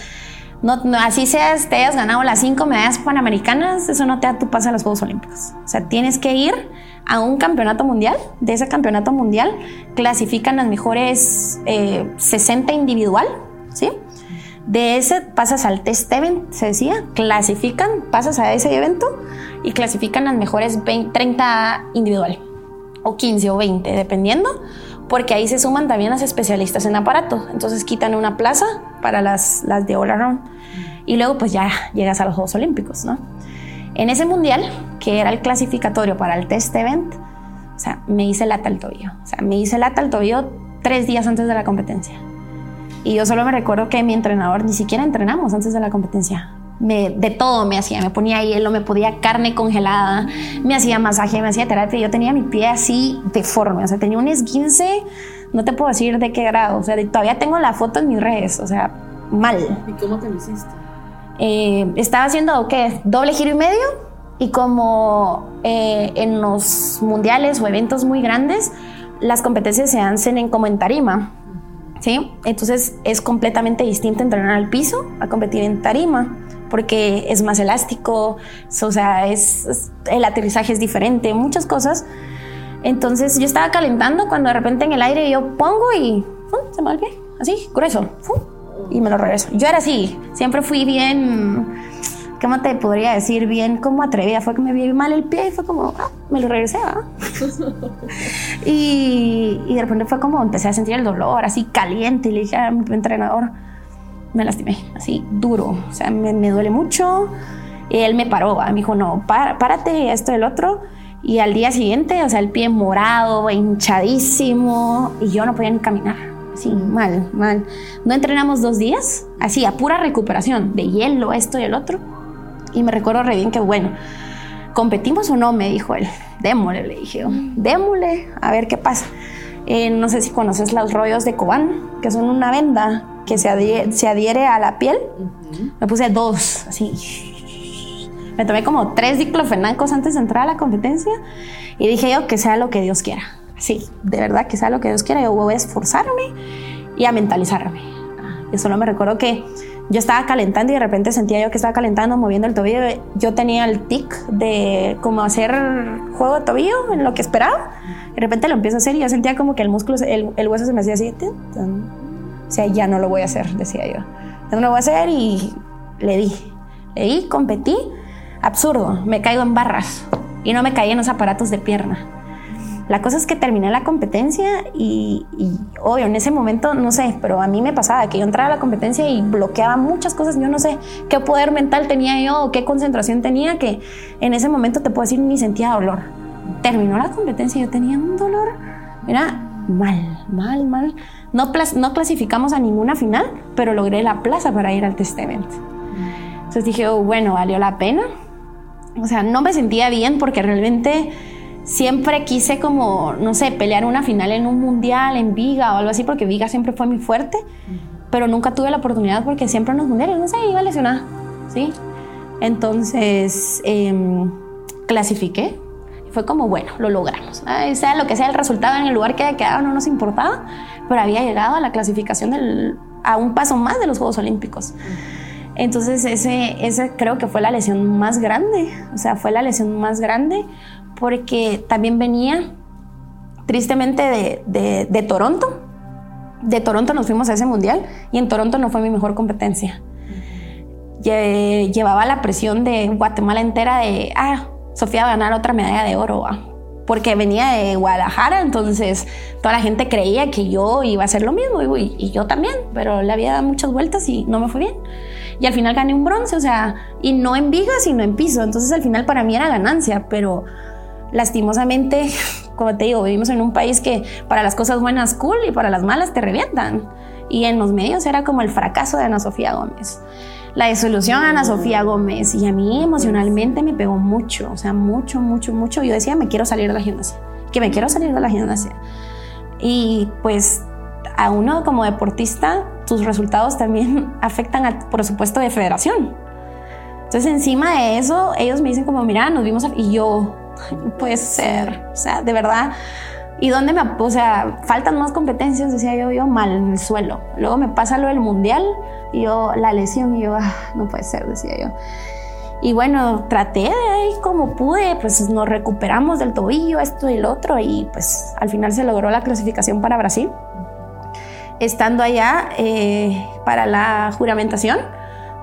No, así seas, te hayas ganado las cinco medallas panamericanas, eso no te da tu pase a los Juegos Olímpicos. O sea, tienes que ir a un campeonato mundial. De ese campeonato mundial clasifican las mejores 60 eh, individual, ¿sí? De ese pasas al test event, se decía, clasifican, pasas a ese evento y clasifican las mejores 30 individual, o 15 o 20, dependiendo, porque ahí se suman también las especialistas en aparato. Entonces quitan una plaza para las, las de all around y luego pues ya llegas a los Juegos Olímpicos, ¿no? En ese mundial, que era el clasificatorio para el test event, o sea, me hice lata al tobillo. O sea, me hice lata al tobillo tres días antes de la competencia. Y yo solo me recuerdo que mi entrenador, ni siquiera entrenamos antes de la competencia. Me, de todo me hacía, me ponía hielo, me podía carne congelada, me hacía masaje, me hacía terapia. Yo tenía mi pie así deforme, o sea, tenía un esguince, no te puedo decir de qué grado, o sea, todavía tengo la foto en mis redes, o sea, mal. ¿Y cómo te lo hiciste? Eh, estaba haciendo, ¿qué? Doble giro y medio. Y como eh, en los mundiales o eventos muy grandes, las competencias se hacen en como en tarima. ¿Sí? Entonces es completamente distinto entrenar al piso a competir en tarima porque es más elástico, o sea, es, el aterrizaje es diferente, muchas cosas. Entonces yo estaba calentando cuando de repente en el aire yo pongo y se me pie, así, grueso, y me lo regreso. Yo era así, siempre fui bien ¿cómo te podría decir bien cómo atrevía? Fue que me vi mal el pie y fue como, ah, me lo regresé, ¿ah? y, y, de repente fue como, empecé a sentir el dolor así caliente y le dije a mi entrenador, me lastimé, así duro, o sea, me, me duele mucho. Y él me paró, me dijo, no, párate, esto y el otro. Y al día siguiente, o sea, el pie morado, hinchadísimo, y yo no podía ni caminar. Así, mal, mal. No entrenamos dos días, así, a pura recuperación, de hielo, esto y el otro. Y me recuerdo re bien que, bueno, ¿competimos o no? Me dijo él. Démosle, le dije Démosle, a ver qué pasa. Eh, no sé si conoces los rollos de Cobán, que son una venda que se adhiere, se adhiere a la piel. Me puse dos, así. Me tomé como tres diclofenacos antes de entrar a la competencia y dije yo que sea lo que Dios quiera. Sí, de verdad que sea lo que Dios quiera. Yo voy a esforzarme y a mentalizarme. Y solo me recuerdo que yo estaba calentando y de repente sentía yo que estaba calentando, moviendo el tobillo. Yo tenía el tic de como hacer juego de tobillo en lo que esperaba. De repente lo empiezo a hacer y yo sentía como que el músculo, el, hueso se me hacía así. O sea, ya no lo voy a hacer, decía yo. No lo voy a hacer y le di. Le di, competí. Absurdo, me caigo en barras y no me caí en los aparatos de pierna. La cosa es que terminé la competencia y, y, obvio, en ese momento, no sé, pero a mí me pasaba que yo entraba a la competencia y bloqueaba muchas cosas. Yo no sé qué poder mental tenía yo o qué concentración tenía que en ese momento te puedo decir ni sentía dolor. Terminó la competencia y yo tenía un dolor, mira, mal, mal, mal. No, no clasificamos a ninguna final, pero logré la plaza para ir al test event. Entonces dije, oh, bueno, valió la pena. O sea, no me sentía bien porque realmente siempre quise como, no sé, pelear una final en un mundial, en Viga o algo así, porque Viga siempre fue muy fuerte, pero nunca tuve la oportunidad porque siempre en los mundiales, no sé, iba lesionada, ¿sí? Entonces, eh, clasifiqué. Fue como, bueno, lo logramos. Sea lo que sea el resultado en el lugar que haya quedado, no nos importaba, pero había llegado a la clasificación del, a un paso más de los Juegos Olímpicos. Entonces, ese, ese creo que fue la lesión más grande. O sea, fue la lesión más grande porque también venía tristemente de, de, Toronto. De Toronto nos fuimos a ese mundial y en Toronto no fue mi mejor competencia. Llevaba la presión de Guatemala entera de, ah, Sofía va a ganar otra medalla de oro, porque venía de Guadalajara, entonces toda la gente creía que yo iba a hacer lo mismo y, y yo también, pero le había dado muchas vueltas y no me fue bien. Y al final gané un bronce, o sea, y no en viga, sino en piso, entonces al final para mí era ganancia, pero lastimosamente, como te digo, vivimos en un país que para las cosas buenas cool y para las malas te revientan. Y en los medios era como el fracaso de Ana Sofía Gómez. La disolución de Ana Sofía Gómez. Y a mí emocionalmente me pegó mucho, o sea, mucho, mucho, mucho. Yo decía, me quiero salir de la gimnasia, que me quiero salir de la gimnasia. Y pues a uno como deportista, tus resultados también afectan, al, por supuesto, de federación. Entonces, encima de eso, ellos me dicen como, mira, nos vimos, y yo, puede ser, o sea, de verdad. ¿Y dónde me, o sea, faltan más competencias? Decía yo, yo mal en el suelo. Luego me pasa lo del mundial y yo, la lesión, y yo, ah, no puede ser, decía yo. Y bueno, traté de ahí como pude, pues nos recuperamos del tobillo, esto y lo otro, y pues al final se logró la clasificación para Brasil. Estando allá eh, para la juramentación,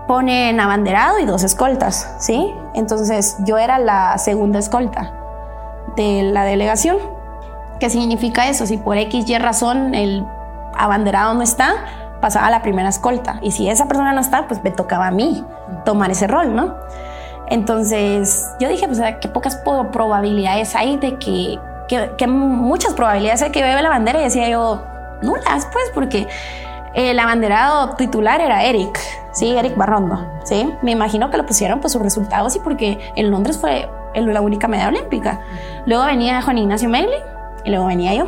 ponen abanderado y dos escoltas, ¿sí? Entonces yo era la segunda escolta de la delegación. ¿Qué significa eso? Si por X y razón el abanderado no está, pasaba a la primera escolta. Y si esa persona no está, pues me tocaba a mí tomar ese rol, ¿no? Entonces yo dije, pues qué pocas probabilidades hay de que, que, muchas probabilidades hay que bebe la bandera y decía yo, nulas, pues, porque el abanderado titular era Eric, sí, Eric Barrondo, sí. Me imagino que lo pusieron por sus resultados y porque en Londres fue la única medalla olímpica. Luego venía Juan Ignacio Meili y luego venía yo.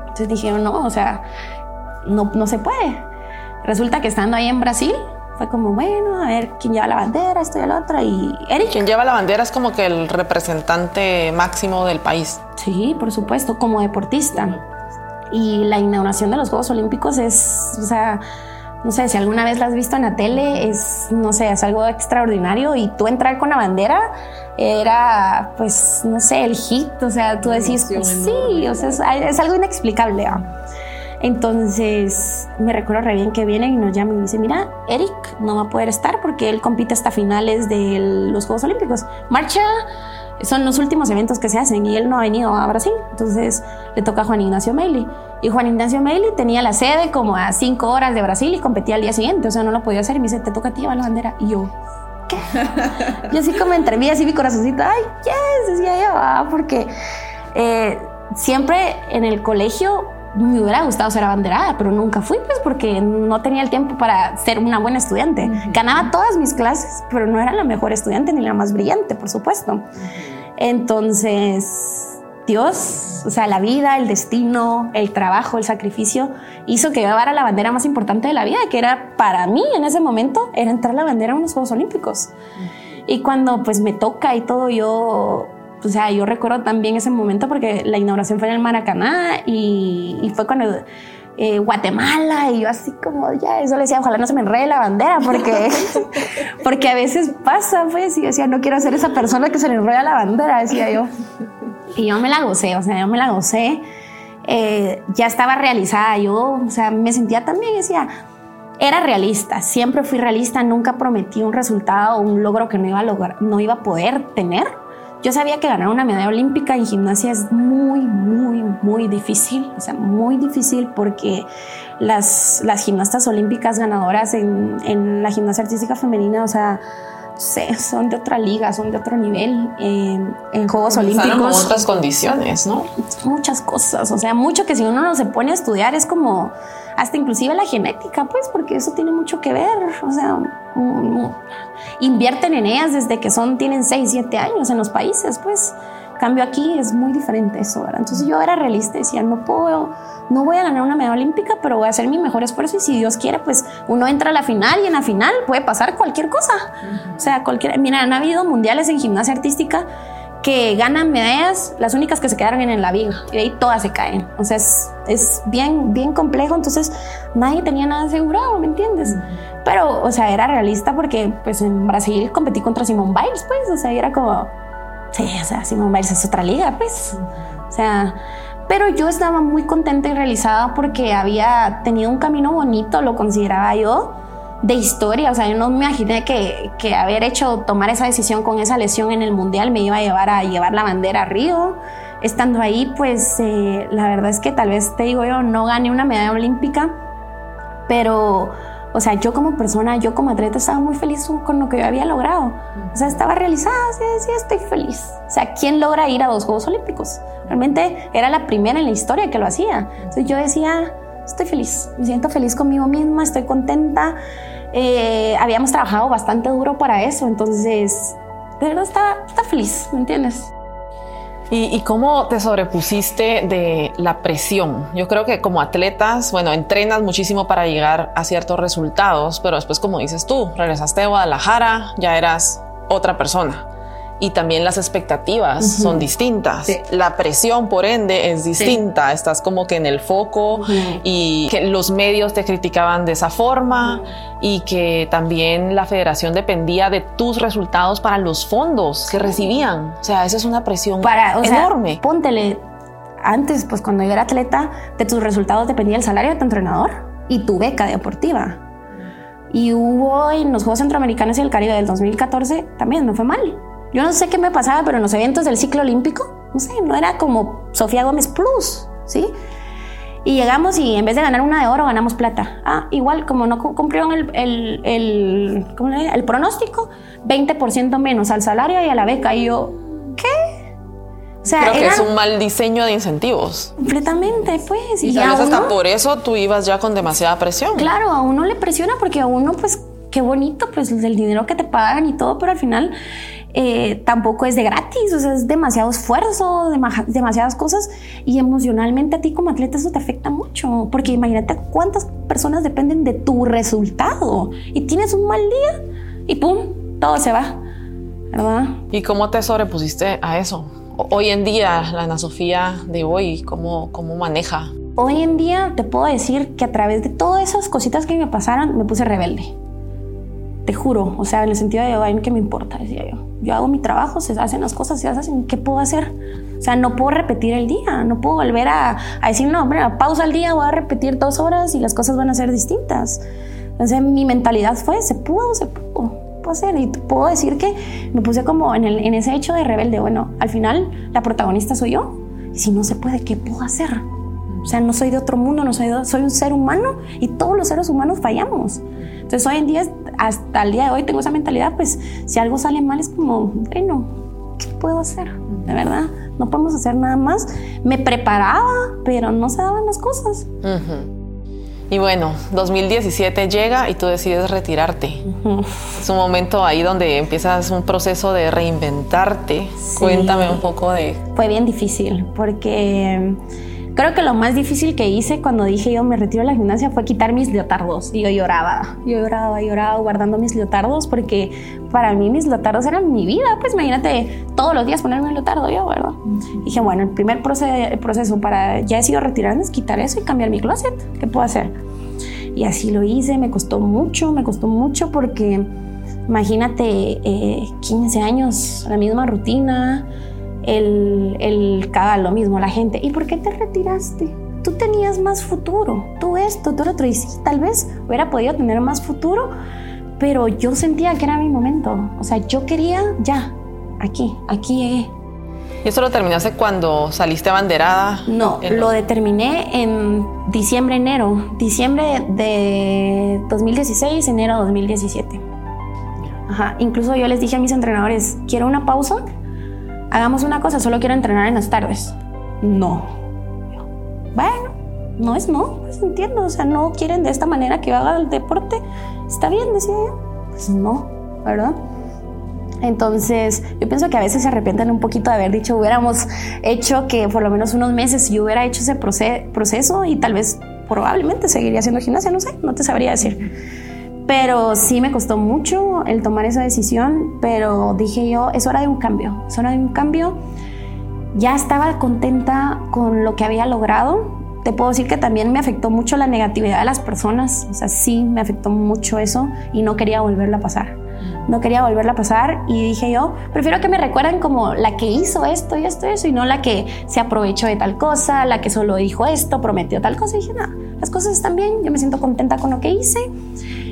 Entonces dijeron, no, o sea, no, no se puede. Resulta que estando ahí en Brasil, fue como, bueno, a ver quién lleva la bandera, esto y el otro, y Eric. Quien lleva la bandera es como que el representante máximo del país. Sí, por supuesto, como deportista. Y la inauguración de los Juegos Olímpicos es, o sea, no sé, si alguna vez la has visto en la tele, es, no sé, es algo extraordinario. Y tú entrar con la bandera era, pues, no sé, el hit. O sea, tú decís, pues, sí, o sea, es, algo inexplicable. Entonces, me recuerdo re bien que viene y nos llama y me dice, mira, Eric no va a poder estar porque él compite hasta finales de los Juegos Olímpicos. Marcha son los últimos eventos que se hacen y él no ha venido a Brasil. Entonces le toca a Juan Ignacio Meili. Y Juan Ignacio Meili tenía la sede como a cinco horas de Brasil y competía al día siguiente. O sea, no lo podía hacer. Y me dice, te toca a ti llevar la bandera. Y yo, ¿qué? yo así como entre mí, así mi corazoncito, ay, yes, decía yo, ah, porque eh, siempre en el colegio me hubiera gustado ser abanderada, pero nunca fui, pues porque no tenía el tiempo para ser una buena estudiante. Ganaba todas mis clases, pero no era la mejor estudiante ni la más brillante, por supuesto. Entonces, Dios, o sea, la vida, el destino, el trabajo, el sacrificio, hizo que llevara la bandera más importante de la vida, que era para mí en ese momento, era entrar la bandera a unos Juegos Olímpicos. Y cuando pues me toca y todo, yo o sea, yo recuerdo también ese momento porque la inauguración fue en el Maracaná y, fue cuando eh, Guatemala y yo así como, ya, eso le decía, ojalá no se me enrede la bandera porque, porque a veces pasa, pues, y yo decía, no quiero ser esa persona que se le enreda la bandera, decía yo. Y yo me la gocé, o sea, yo me la gocé. Eh, ya estaba realizada yo, o sea, me sentía también, decía, era realista, siempre fui realista, nunca prometí un resultado o un logro que no iba a lograr, no iba a poder tener yo sabía que ganar una medalla olímpica en gimnasia es muy, muy, muy difícil, o sea, muy difícil porque las, las gimnastas olímpicas ganadoras en, en la gimnasia artística femenina, o sea, son de otra liga, son de otro nivel eh, en Juegos Olímpicos. Con otras condiciones, ¿no? Muchas cosas, o sea, mucho que si uno no se pone a estudiar es como hasta inclusive la genética, pues, porque eso tiene mucho que ver, o sea, mm, mm, invierten en ellas desde que son, tienen 6, 7 años en los países, pues. Cambio aquí es muy diferente eso, ¿verdad? Entonces yo era realista, decía, no puedo, no voy a ganar una medalla olímpica, pero voy a hacer mi mejor esfuerzo y si Dios quiere, pues uno entra a la final y en la final puede pasar cualquier cosa. O sea, cualquier, mira, han habido mundiales en gimnasia artística que ganan medallas, las únicas que se quedaron en la viga, y de ahí todas se caen. O sea, es, es bien, bien complejo, entonces nadie tenía nada asegurado, ¿me entiendes? Pero, o sea, era realista porque, pues, en Brasil competí contra Simón Biles, pues, o sea, era como, sí, o sea, Simón Biles es otra liga, pues, o sea, pero yo estaba muy contenta y realizada porque había tenido un camino bonito, lo consideraba yo, de historia. O sea, yo no me imaginé que, que, haber hecho tomar esa decisión con esa lesión en el mundial me iba a llevar a llevar la bandera a Río. Estando ahí, pues eh, la verdad es que tal vez te digo yo, no gané una medalla olímpica, pero, o sea, yo como persona, yo como atleta estaba muy feliz con lo que yo había logrado. O sea, estaba realizada, sí, sí, estoy feliz. O sea, ¿quién logra ir a dos Juegos Olímpicos? Realmente era la primera en la historia que lo hacía. Entonces yo decía, estoy feliz, me siento feliz conmigo misma, estoy contenta. Eh, habíamos trabajado bastante duro para eso, entonces, de verdad está, está feliz, ¿me entiendes? ¿Y, ¿Y, cómo te sobrepusiste de la presión? Yo creo que como atletas, bueno, entrenas muchísimo para llegar a ciertos resultados, pero después, como dices tú, regresaste de Guadalajara, ya eras otra persona y también las expectativas son distintas. La presión, por ende, es distinta. Estás como que en el foco y que los medios te criticaban de esa forma y que también la federación dependía de tus resultados para los fondos que recibían. O sea, esa es una presión para, enorme. Sea, póntele, antes, pues cuando yo era atleta, de tus resultados dependía el salario de tu entrenador y tu beca deportiva. Y hubo en los Juegos Centroamericanos y el Caribe del 2014 también, no fue mal yo no sé qué me pasaba, pero en los eventos del ciclo olímpico, no sé, no era como Sofía Gómez Plus, ¿sí? Y llegamos y en vez de ganar una de oro, ganamos plata. Ah, igual, como no cumplieron el, el, el, ¿cómo le el pronóstico, 20% menos al salario y a la beca. Y yo, ¿qué? O sea, Creo que es un mal diseño de incentivos. Completamente, pues. Y, tal vez hasta por eso tú ibas ya con demasiada presión. Claro, a uno le presiona porque a uno, pues, qué bonito, pues, el dinero que te pagan y todo, pero al final eh, tampoco es de gratis, o sea, es demasiado esfuerzo, demasiadas cosas y emocionalmente a ti como atleta eso te afecta mucho, porque imagínate cuántas personas dependen de tu resultado y tienes un mal día y pum, todo se va, ¿verdad? ¿Y cómo te sobrepusiste a eso? Hoy en día, la Ana Sofía de hoy, ¿cómo, ¿cómo maneja? Hoy en día te puedo decir que a través de todas esas cositas que me pasaron, me puse rebelde te juro, o sea, en el sentido de, ay, ¿qué me importa? Decía yo. Yo hago mi trabajo, se hacen las cosas, se hacen, ¿qué puedo hacer? O sea, no puedo repetir el día, no puedo volver a, a decir, no, mira, pausa el día, voy a repetir dos horas y las cosas van a ser distintas. Entonces, mi mentalidad fue, se pudo, se pudo, puedo hacer. Y puedo decir que me puse como en, el, en ese hecho de rebelde, bueno, al final la protagonista soy yo, y si no se puede, ¿qué puedo hacer? O sea, no soy de otro mundo, no soy, soy un ser humano y todos los seres humanos fallamos. Entonces hoy en día, hasta el día de hoy tengo esa mentalidad, pues si algo sale mal es como, bueno, ¿qué puedo hacer? De verdad, no podemos hacer nada más. Me preparaba, pero no se daban las cosas. Y bueno, 2017 llega y tú decides retirarte. Es un momento ahí donde empiezas un proceso de reinventarte. Cuéntame un poco de... Fue bien difícil porque Creo que lo más difícil que hice cuando dije yo me retiro de la gimnasia fue quitar mis leotardos. Y yo lloraba, yo lloraba, lloraba guardando mis leotardos porque para mí mis leotardos eran mi vida. Pues imagínate todos los días ponerme un leotardo yo, ¿verdad? dije, bueno, el primer proceso para ya he sido retirarme es quitar eso y cambiar mi closet. ¿Qué puedo hacer? Y así lo hice, me costó mucho, me costó mucho porque imagínate 15 eh, años, la misma rutina el, el lo mismo la gente. ¿Y por qué te retiraste? Tú tenías más futuro, tú esto, tú lo otro. Y sí, tal vez hubiera podido tener más futuro, pero yo sentía que era mi momento. O sea, yo quería ya. aquí, aquí llegué. ¿Y eso lo terminaste cuando saliste abanderada? No, lo determiné en diciembre, enero. Diciembre de 2016, enero de 2017. Ajá. Incluso yo les dije a mis entrenadores, quiero una pausa, hagamos una cosa, solo quiero entrenar en las tardes. No. Bueno, no es no, pues entiendo, o sea, no quieren de esta manera que haga el deporte, está bien, decía yo. Pues no, ¿verdad? Entonces, yo pienso que a veces se arrepienten un poquito de haber dicho, hubiéramos hecho que por lo menos unos meses yo hubiera hecho ese proceso y tal vez probablemente seguiría haciendo gimnasia, no sé, no te sabría decir. Pero sí me costó mucho el tomar esa decisión, pero dije yo, es hora de un cambio, es hora de un cambio. Ya estaba contenta con lo que había logrado. Te puedo decir que también me afectó mucho la negatividad de las personas, o sea, sí me afectó mucho eso y no quería volverla a pasar no quería volverla a pasar y dije yo, prefiero que me recuerden como la que hizo esto y esto y eso y no la que se aprovechó de tal cosa, la que solo dijo esto, prometió tal cosa y dije, no, las cosas están bien, yo me siento contenta con lo que hice.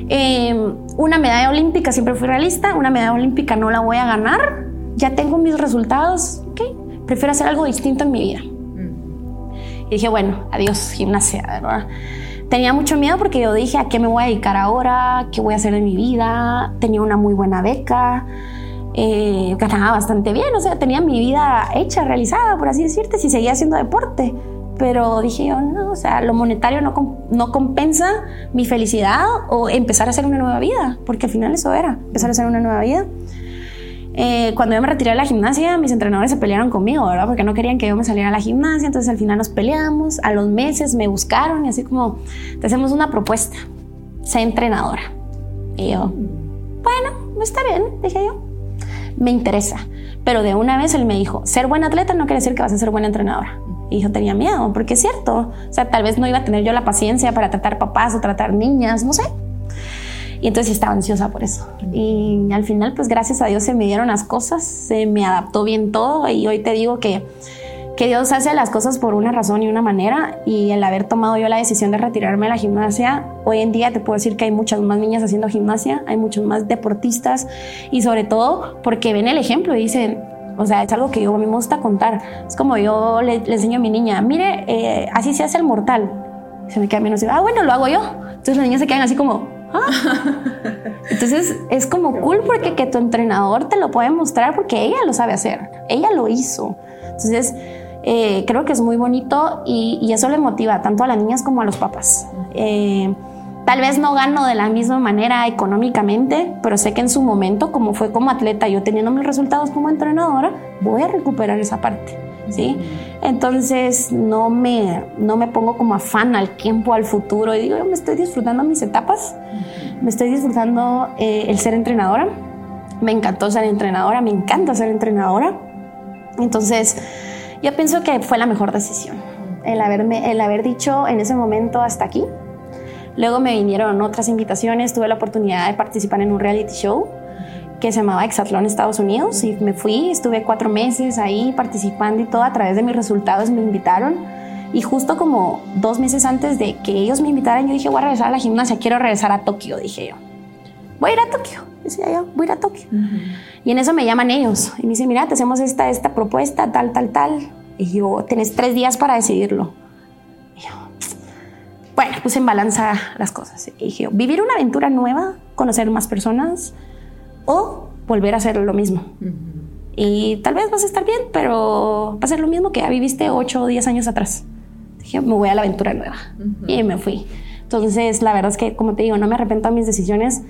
Em, una medalla olímpica, siempre fui realista, una medalla olímpica no la voy a ganar, ya tengo mis resultados, ok, prefiero hacer algo distinto en mi vida. Y dije, bueno, adiós gimnasia, ¿verdad? Tenía mucho miedo porque yo dije, ¿a qué me voy a dedicar ahora? ¿Qué voy a hacer en mi vida? Tenía una muy buena beca, eh, ganaba bastante bien, o sea, tenía mi vida hecha, realizada, por así decirte, si seguía haciendo deporte. Pero dije yo, no, o sea, lo monetario no, no compensa mi felicidad o empezar a hacer una nueva vida, porque al final eso era, empezar a hacer una nueva vida. Eh, cuando yo me retiré de la gimnasia, mis entrenadores se pelearon conmigo, ¿verdad? Porque no querían que yo me saliera a la gimnasia, entonces al final nos peleamos, a los meses me buscaron y así como, te hacemos una propuesta, sé entrenadora. Y yo, bueno, está bien, dije yo, me interesa. Pero de una vez él me dijo, ser buen atleta no quiere decir que vas a ser buena entrenadora. Y yo tenía miedo, porque es cierto, o sea, tal vez no iba a tener yo la paciencia para tratar papás o tratar niñas, no sé. Y entonces estaba ansiosa por eso. Y al final, pues gracias a Dios se me dieron las cosas, se me adaptó bien todo y hoy te digo que, que Dios hace las cosas por una razón y una manera y el haber tomado yo la decisión de retirarme de la gimnasia, hoy en día te puedo decir que hay muchas más niñas haciendo gimnasia, hay muchos más deportistas y sobre todo porque ven el ejemplo y dicen, o sea, es algo que yo a mí me gusta contar. Es como yo le, enseño a mi niña, mire, eh, así se hace el mortal. se me queda menos y ah, bueno, lo hago yo. Entonces las niñas se quedan así como, Entonces es como cool porque que tu entrenador te lo puede mostrar porque ella lo sabe hacer, ella lo hizo. Entonces eh, creo que es muy bonito y, eso le motiva tanto a las niñas como a los papás. Eh, tal vez no gano de la misma manera económicamente, pero sé que en su momento, como fue como atleta, yo teniendo mis resultados como entrenadora, voy a recuperar esa parte. ¿sí? Entonces no me, no me pongo como afán al tiempo, al futuro y digo, yo me estoy disfrutando mis etapas, me estoy disfrutando eh, el ser entrenadora, me encantó ser entrenadora, me encanta ser entrenadora, entonces yo pienso que fue la mejor decisión, el, haberme, el haber dicho en ese momento hasta aquí. Luego me vinieron otras invitaciones, tuve la oportunidad de participar en un reality show que se llamaba Exatlón Estados Unidos y me fui, estuve cuatro meses ahí participando y todo, a través de mis resultados me invitaron y justo como dos meses antes de que ellos me invitaran yo dije voy a regresar a la gimnasia, quiero regresar a Tokio, dije yo. Voy a ir a Tokio, decía yo, voy a ir a Tokio. Y en eso me llaman ellos y me dicen, mira, te hacemos esta, esta propuesta, tal, tal, tal. Y yo, tenés tres días para decidirlo. Bueno, puse en balanza las cosas. Y dije, vivir una aventura nueva, conocer más personas, o volver a hacer lo mismo. Y tal vez vas a estar bien, pero va a ser lo mismo que ya viviste 8 o 10 años atrás. Dije, me voy a la aventura nueva. Y me fui. Entonces, la verdad es que, como te digo, no me arrepiento de mis decisiones.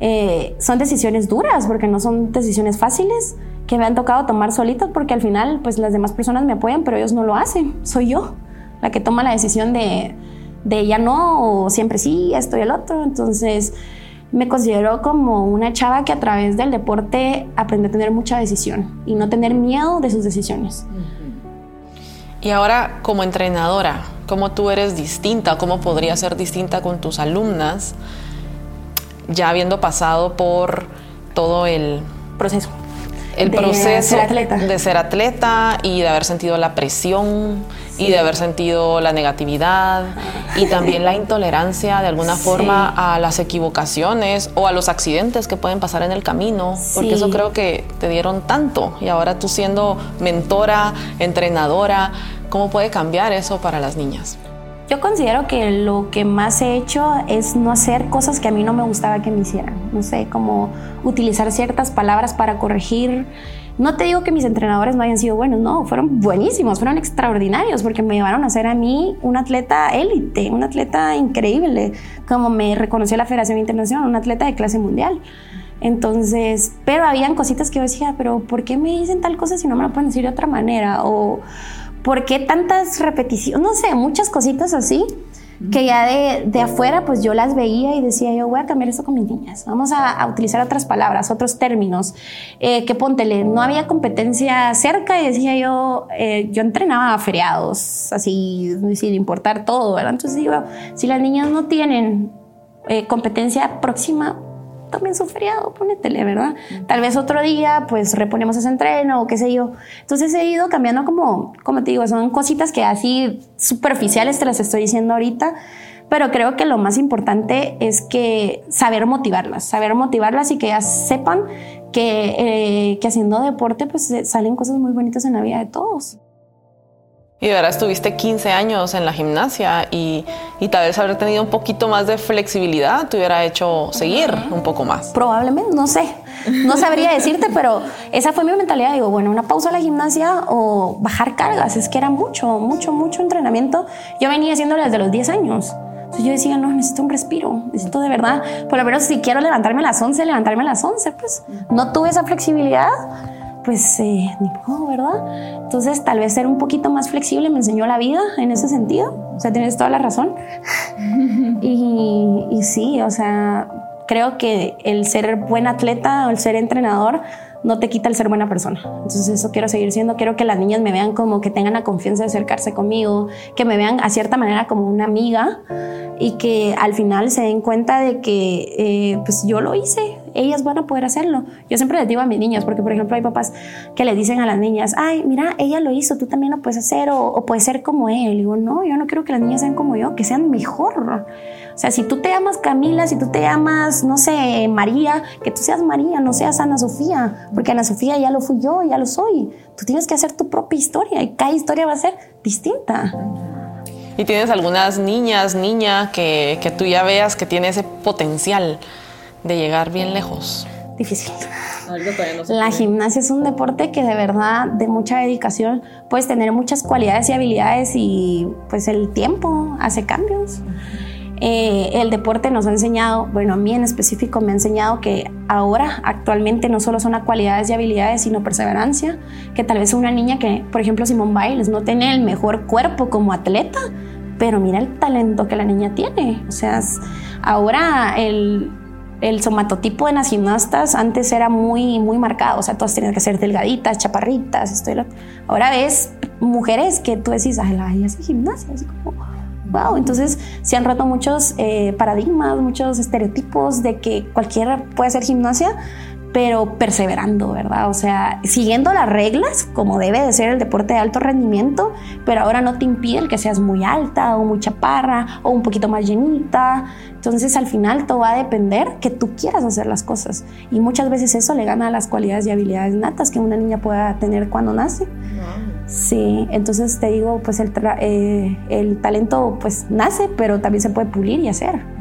Eh, son decisiones duras, porque no son decisiones fáciles que me han tocado tomar solitas, porque al final, pues las demás personas me apoyan, pero ellos no lo hacen. Soy yo la que toma la decisión de, de ya no, o siempre sí, esto y el otro. Entonces, me considero como una chava que a través del deporte aprende a tener mucha decisión y no tener miedo de sus decisiones. Y ahora como entrenadora, ¿cómo tú eres distinta? ¿Cómo podrías ser distinta con tus alumnas ya habiendo pasado por todo el proceso? El proceso de ser atleta y de haber sentido la presión y de haber sentido la negatividad y también la intolerancia de alguna forma a las equivocaciones o a los accidentes que pueden pasar en el camino, porque eso creo que te dieron tanto y ahora tú siendo mentora, entrenadora, ¿cómo puede cambiar eso para las niñas? Yo considero que lo que más he hecho es no hacer cosas que a mí no me gustaba que me hicieran. No sé, como utilizar ciertas palabras para corregir. No te digo que mis entrenadores no hayan sido buenos, no, fueron buenísimos, fueron extraordinarios porque me llevaron a ser a mí un atleta élite, un atleta increíble, como me reconoció la Federación Internacional, un atleta de clase mundial. Entonces, pero habían cositas que yo decía, pero ¿por qué me dicen tal cosa si no me lo pueden decir de otra manera? O ¿por qué tantas repeticiones? No sé, muchas cositas así que ya de, de, afuera pues yo las veía y decía yo voy a cambiar esto con mis niñas, vamos a, utilizar otras palabras, otros términos, eh, que póntele, no había competencia cerca y decía yo, eh, yo entrenaba a feriados, así sin importar todo, ¿verdad? Entonces digo, si las niñas no tienen eh, competencia próxima, también su feriado, ponétele, ¿verdad? Tal vez otro día, pues reponemos ese entreno o qué sé yo. Entonces he ido cambiando como, como te digo, son cositas que así superficiales te las estoy diciendo ahorita, pero creo que lo más importante es que saber motivarlas, saber motivarlas y que ellas sepan que, eh, que haciendo deporte pues salen cosas muy bonitas en la vida de todos. Y de verdad estuviste 15 años en la gimnasia y, y, tal vez haber tenido un poquito más de flexibilidad te hubiera hecho seguir un poco más. Probablemente, no sé. No sabría decirte, pero esa fue mi mentalidad. Digo, bueno, una pausa a la gimnasia o bajar cargas. Es que era mucho, mucho, mucho entrenamiento. Yo venía haciéndolo desde los 10 años. Entonces yo decía, no, necesito un respiro. Necesito de verdad, por lo menos si quiero levantarme a las 11, levantarme a las 11. Pues no tuve esa flexibilidad pues eh, ni modo, ¿verdad? Entonces tal vez ser un poquito más flexible me enseñó la vida en ese sentido, o sea, tienes toda la razón. y, y sí, o sea, creo que el ser buen atleta o el ser entrenador no te quita el ser buena persona. Entonces eso quiero seguir siendo. Quiero que las niñas me vean como que tengan la confianza de acercarse conmigo, que me vean a cierta manera como una amiga y que al final se den cuenta de que eh, pues yo lo hice, ellas van a poder hacerlo. Yo siempre les digo a mis niñas, porque por ejemplo hay papás que le dicen a las niñas, ay, mira, ella lo hizo, tú también lo puedes hacer o, o puedes ser como él. Y digo, no, yo no quiero que las niñas sean como yo, que sean mejor. O sea, si tú te llamas Camila, si tú te llamas, no sé, María, que tú seas María, no seas Ana Sofía, porque Ana Sofía ya lo fui yo, ya lo soy. Tú tienes que hacer tu propia historia y cada historia va a ser distinta. ¿Y tienes algunas niñas, niña, que, que tú ya veas que tiene ese potencial? De llegar bien lejos? Difícil. la gimnasia es un deporte que de verdad, de mucha dedicación, puedes tener muchas cualidades y habilidades y pues el tiempo hace cambios. Eh, el deporte nos ha enseñado, bueno, a mí en específico me ha enseñado que ahora, actualmente, no solo son las cualidades y habilidades, sino perseverancia, que tal vez una niña que, por ejemplo, Simón Biles, no tiene el mejor cuerpo como atleta, pero mira el talento que la niña tiene. O sea, ahora el, el somatotipo en las gimnastas antes era muy, muy marcado, o sea, todas tenían que ser delgaditas, chaparritas, Ahora ves mujeres que tú decís, ay, la hace gimnasia, así como, wow. Entonces se han roto muchos eh, paradigmas, muchos estereotipos de que cualquiera puede hacer gimnasia, pero perseverando, ¿verdad? O sea, siguiendo las reglas, como debe de ser el deporte de alto rendimiento, pero ahora no te impide que seas muy alta o muy chaparra o un poquito más llenita. Entonces, al final, todo va a depender que tú quieras hacer las cosas. Y muchas veces eso le gana a las cualidades y habilidades natas que una niña pueda tener cuando nace. Sí, entonces te digo, pues el, eh, el talento pues nace, pero también se puede pulir y hacer.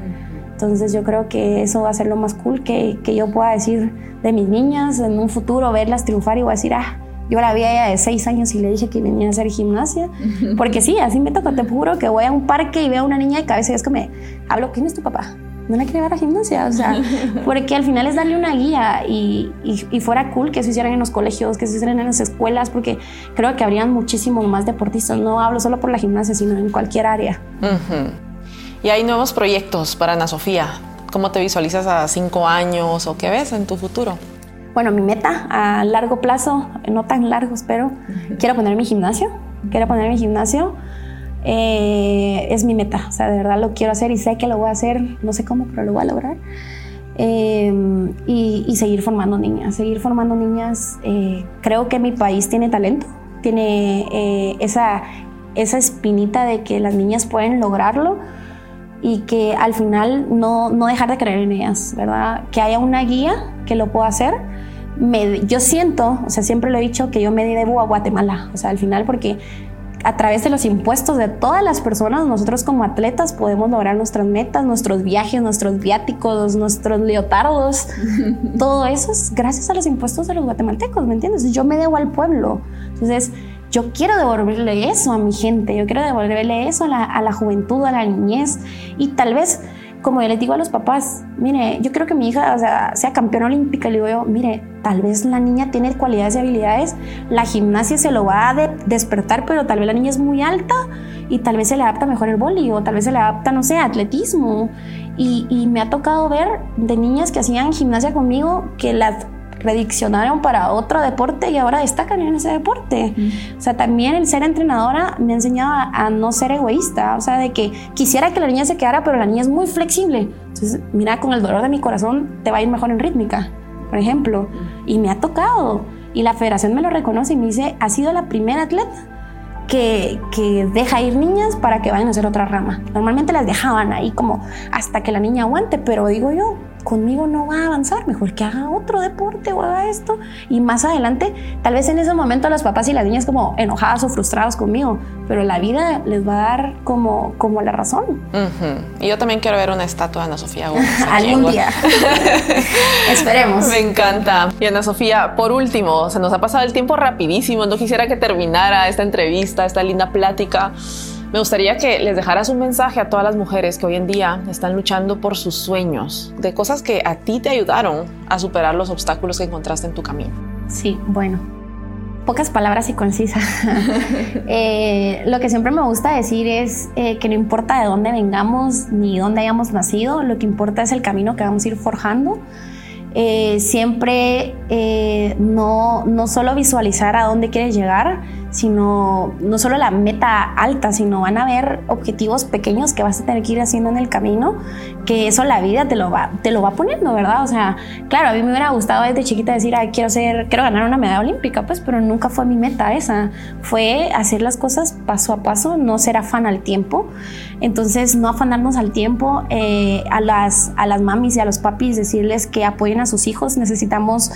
Entonces yo creo que eso va a ser lo más cool que, que yo pueda decir de mis niñas en un futuro, verlas triunfar y voy a decir, ah, yo la vi a ella de seis años y le dije que venía a hacer gimnasia. Porque sí, así me toca, te juro que voy a un parque y veo a una niña de cabeza y es que me hablo, ¿quién es tu papá? No la quiere ver a gimnasia, o sea, porque al final es darle una guía y, y, fuera cool que se hicieran en los colegios, que se hicieran en las escuelas, porque creo que habrían muchísimimo más deportistas. No hablo solo por la gimnasia, sino en cualquier área. Y hay nuevos proyectos para Ana Sofía. ¿Cómo te visualizas a cinco años o qué ves en tu futuro? Bueno, mi meta a largo plazo, no tan largo, pero quiero poner mi gimnasio. Quiero poner mi gimnasio. Eh, es mi meta, o sea, de verdad lo quiero hacer y sé que lo voy a hacer, no sé cómo, pero lo voy a lograr. Eh, y, seguir formando niñas, seguir formando niñas. Eh, creo que mi país tiene talento, tiene esa esa espinita de que las niñas pueden lograrlo y que al final no, no dejar de creer en ellas, ¿verdad? Que haya una guía que lo pueda hacer. Me, yo siento, o sea, siempre lo he dicho, que yo me debo a Guatemala, o sea, al final porque a través de los impuestos de todas las personas, nosotros como atletas podemos lograr nuestras metas, nuestros viajes, nuestros viáticos, nuestros leotardos. Todo eso es gracias a los impuestos de los guatemaltecos, ¿me entiendes? Yo me debo al pueblo. Entonces, yo quiero devolverle eso a mi gente, yo quiero devolverle eso a la, juventud, a la niñez y tal vez como yo les digo a los papás, mire, yo creo que mi hija sea, campeona olímpica, le digo yo, mire, tal vez la niña tiene cualidades y habilidades, la gimnasia se lo va a despertar, pero tal vez la niña es muy alta y tal vez se le adapta mejor el boli o tal vez se le adapta, no sé, atletismo. Y me ha tocado ver de niñas que hacían gimnasia conmigo que las prediccionaron para otro deporte y ahora destacan en ese deporte. O sea, también el ser entrenadora me ha enseñado a, no ser egoísta, o sea, de que quisiera que la niña se quedara, pero la niña es muy flexible. Entonces, mira, con el dolor de mi corazón te va a ir mejor en rítmica, por ejemplo. Y me ha tocado. Y la federación me lo reconoce y me dice, ha sido la primera atleta que, que, deja ir niñas para que vayan a hacer otra rama. Normalmente las dejaban ahí como hasta que la niña aguante, pero digo yo, conmigo no va a avanzar, mejor que haga otro deporte o haga esto. Y más adelante, tal vez en ese momento los papás y las niñas como enojadas o frustrados conmigo, pero la vida les va a dar como, como la razón. Y yo también quiero ver una estatua de Ana Sofía Algún día. Esperemos. Me encanta. Y Ana Sofía, por último, se nos ha pasado el tiempo rapidísimo, no quisiera que terminara esta entrevista, esta linda plática. Me gustaría que les dejaras un mensaje a todas las mujeres que hoy en día están luchando por sus sueños, de cosas que a ti te ayudaron a superar los obstáculos que encontraste en tu camino. Sí, bueno, pocas palabras y concisas. Eh, lo que siempre me gusta decir es eh, que no importa de dónde vengamos ni dónde hayamos nacido, lo que importa es el camino que vamos a ir forjando. Eh, siempre no, no solo visualizar a dónde quieres llegar, sino no solo la meta alta, sino van a haber objetivos pequeños que vas a tener que ir haciendo en el camino, que eso la vida te lo va, te lo va poniendo, ¿verdad? O sea, claro, a mí me hubiera gustado desde chiquita decir, Ay, quiero ser, quiero ganar una medalla olímpica, pues, pero nunca fue mi meta esa. Fue hacer las cosas paso a paso, no ser afán al tiempo. Entonces, no afanarnos al tiempo, eh, a, las, a las mamis y a los papis, decirles que apoyen a sus hijos. Necesitamos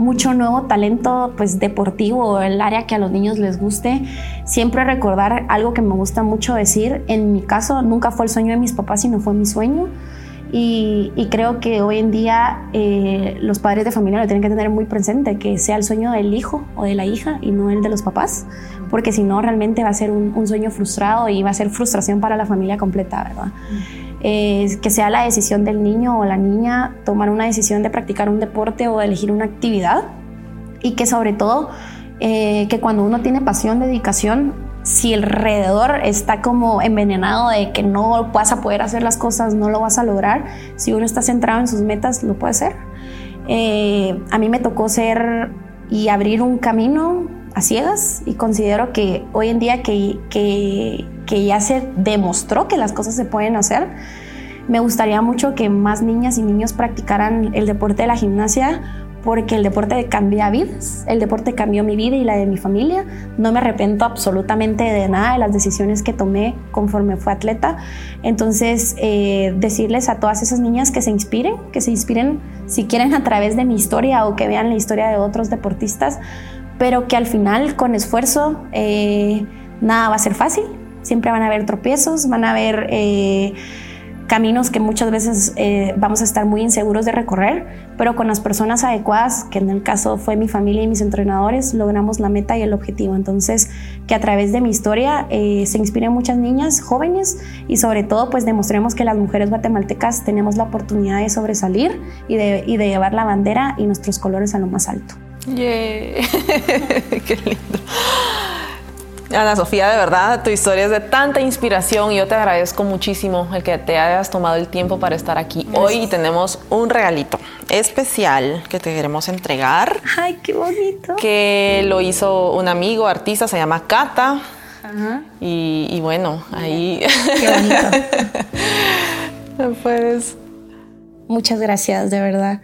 mucho nuevo talento pues deportivo, el área que a los niños les guste. Siempre recordar algo que me gusta mucho decir, en mi caso nunca fue el sueño de mis papás, sino fue mi sueño. Y, creo que hoy en día eh, los padres de familia lo tienen que tener muy presente, que sea el sueño del hijo o de la hija y no el de los papás, porque si no realmente va a ser un, sueño frustrado y va a ser frustración para la familia completa, ¿verdad? Que sea la decisión del niño o la niña tomar una decisión de practicar un deporte o de elegir una actividad y que sobre todo eh, que cuando uno tiene pasión, dedicación, si alrededor está como envenenado de que no vas a poder hacer las cosas, no lo vas a lograr, si uno está centrado en sus metas, lo puede hacer. Eh, a mí me tocó ser y abrir un camino a ciegas y considero que hoy en día que, que, que ya se demostró que las cosas se pueden hacer, me gustaría mucho que más niñas y niños practicaran el deporte de la gimnasia porque el deporte cambia vidas, el deporte cambió mi vida y la de mi familia. No me arrepiento absolutamente de nada de las decisiones que tomé conforme fue atleta. Entonces, eh, decirles a todas esas niñas que se inspiren, que se inspiren si quieren a través de mi historia o que vean la historia de otros deportistas, pero que al final con esfuerzo eh, nada va a ser fácil, siempre van a haber tropiezos, van a haber eh, caminos que muchas veces eh, vamos a estar muy inseguros de recorrer, pero con las personas adecuadas, que en el caso fue mi familia y mis entrenadores, logramos la meta y el objetivo. Entonces, que a través de mi historia se inspiren muchas niñas jóvenes y sobre todo pues demostremos que las mujeres guatemaltecas tenemos la oportunidad de sobresalir y de, y de llevar la bandera y nuestros colores a lo más alto. Yeah. Qué lindo. Ana Sofía, de verdad, tu historia es de tanta inspiración y yo te agradezco muchísimo el que te hayas tomado el tiempo para estar aquí hoy y tenemos un regalito especial que te queremos entregar. Ay, qué bonito. Que lo hizo un amigo, artista, se llama Cata. Ajá. Y, bueno, ahí... Qué bonito. no puedes. Muchas gracias, de verdad.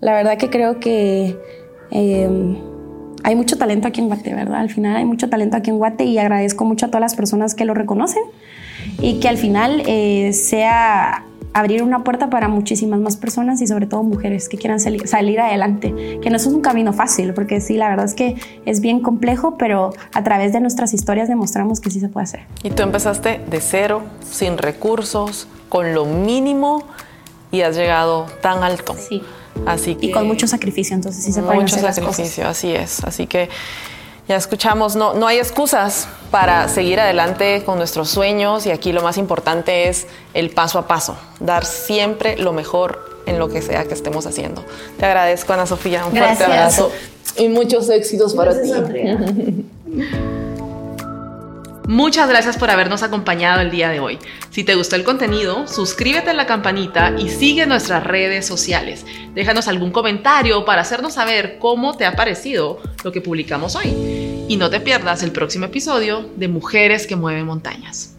La verdad que creo que Em, hay mucho talento aquí en Guate, ¿verdad? Al final hay mucho talento aquí en Guate y agradezco mucho a todas las personas que lo reconocen y que al final eh, sea abrir una puerta para muchísimas más personas y sobre todo mujeres que quieran salir, salir adelante, que no es un camino fácil, porque sí, la verdad es que es bien complejo, pero a través de nuestras historias demostramos que sí se puede hacer. Y tú empezaste de cero, sin recursos, con lo mínimo y has llegado tan alto. Sí. Así que, y con mucho sacrificio, entonces sí se pueden mucho hacer sacrificio, las cosas. así es. Así que ya escuchamos, no, no hay excusas para seguir adelante con nuestros sueños y aquí lo más importante es el paso a paso, dar siempre lo mejor en lo que sea que estemos haciendo. Te agradezco, Ana Sofía, un Gracias. fuerte abrazo y muchos éxitos para ti. Muchas gracias por habernos acompañado el día de hoy. Si te gustó el contenido, suscríbete a la campanita y sigue nuestras redes sociales. Déjanos algún comentario para hacernos saber cómo te ha parecido lo que publicamos hoy. Y no te pierdas el próximo episodio de Mujeres que mueven montañas.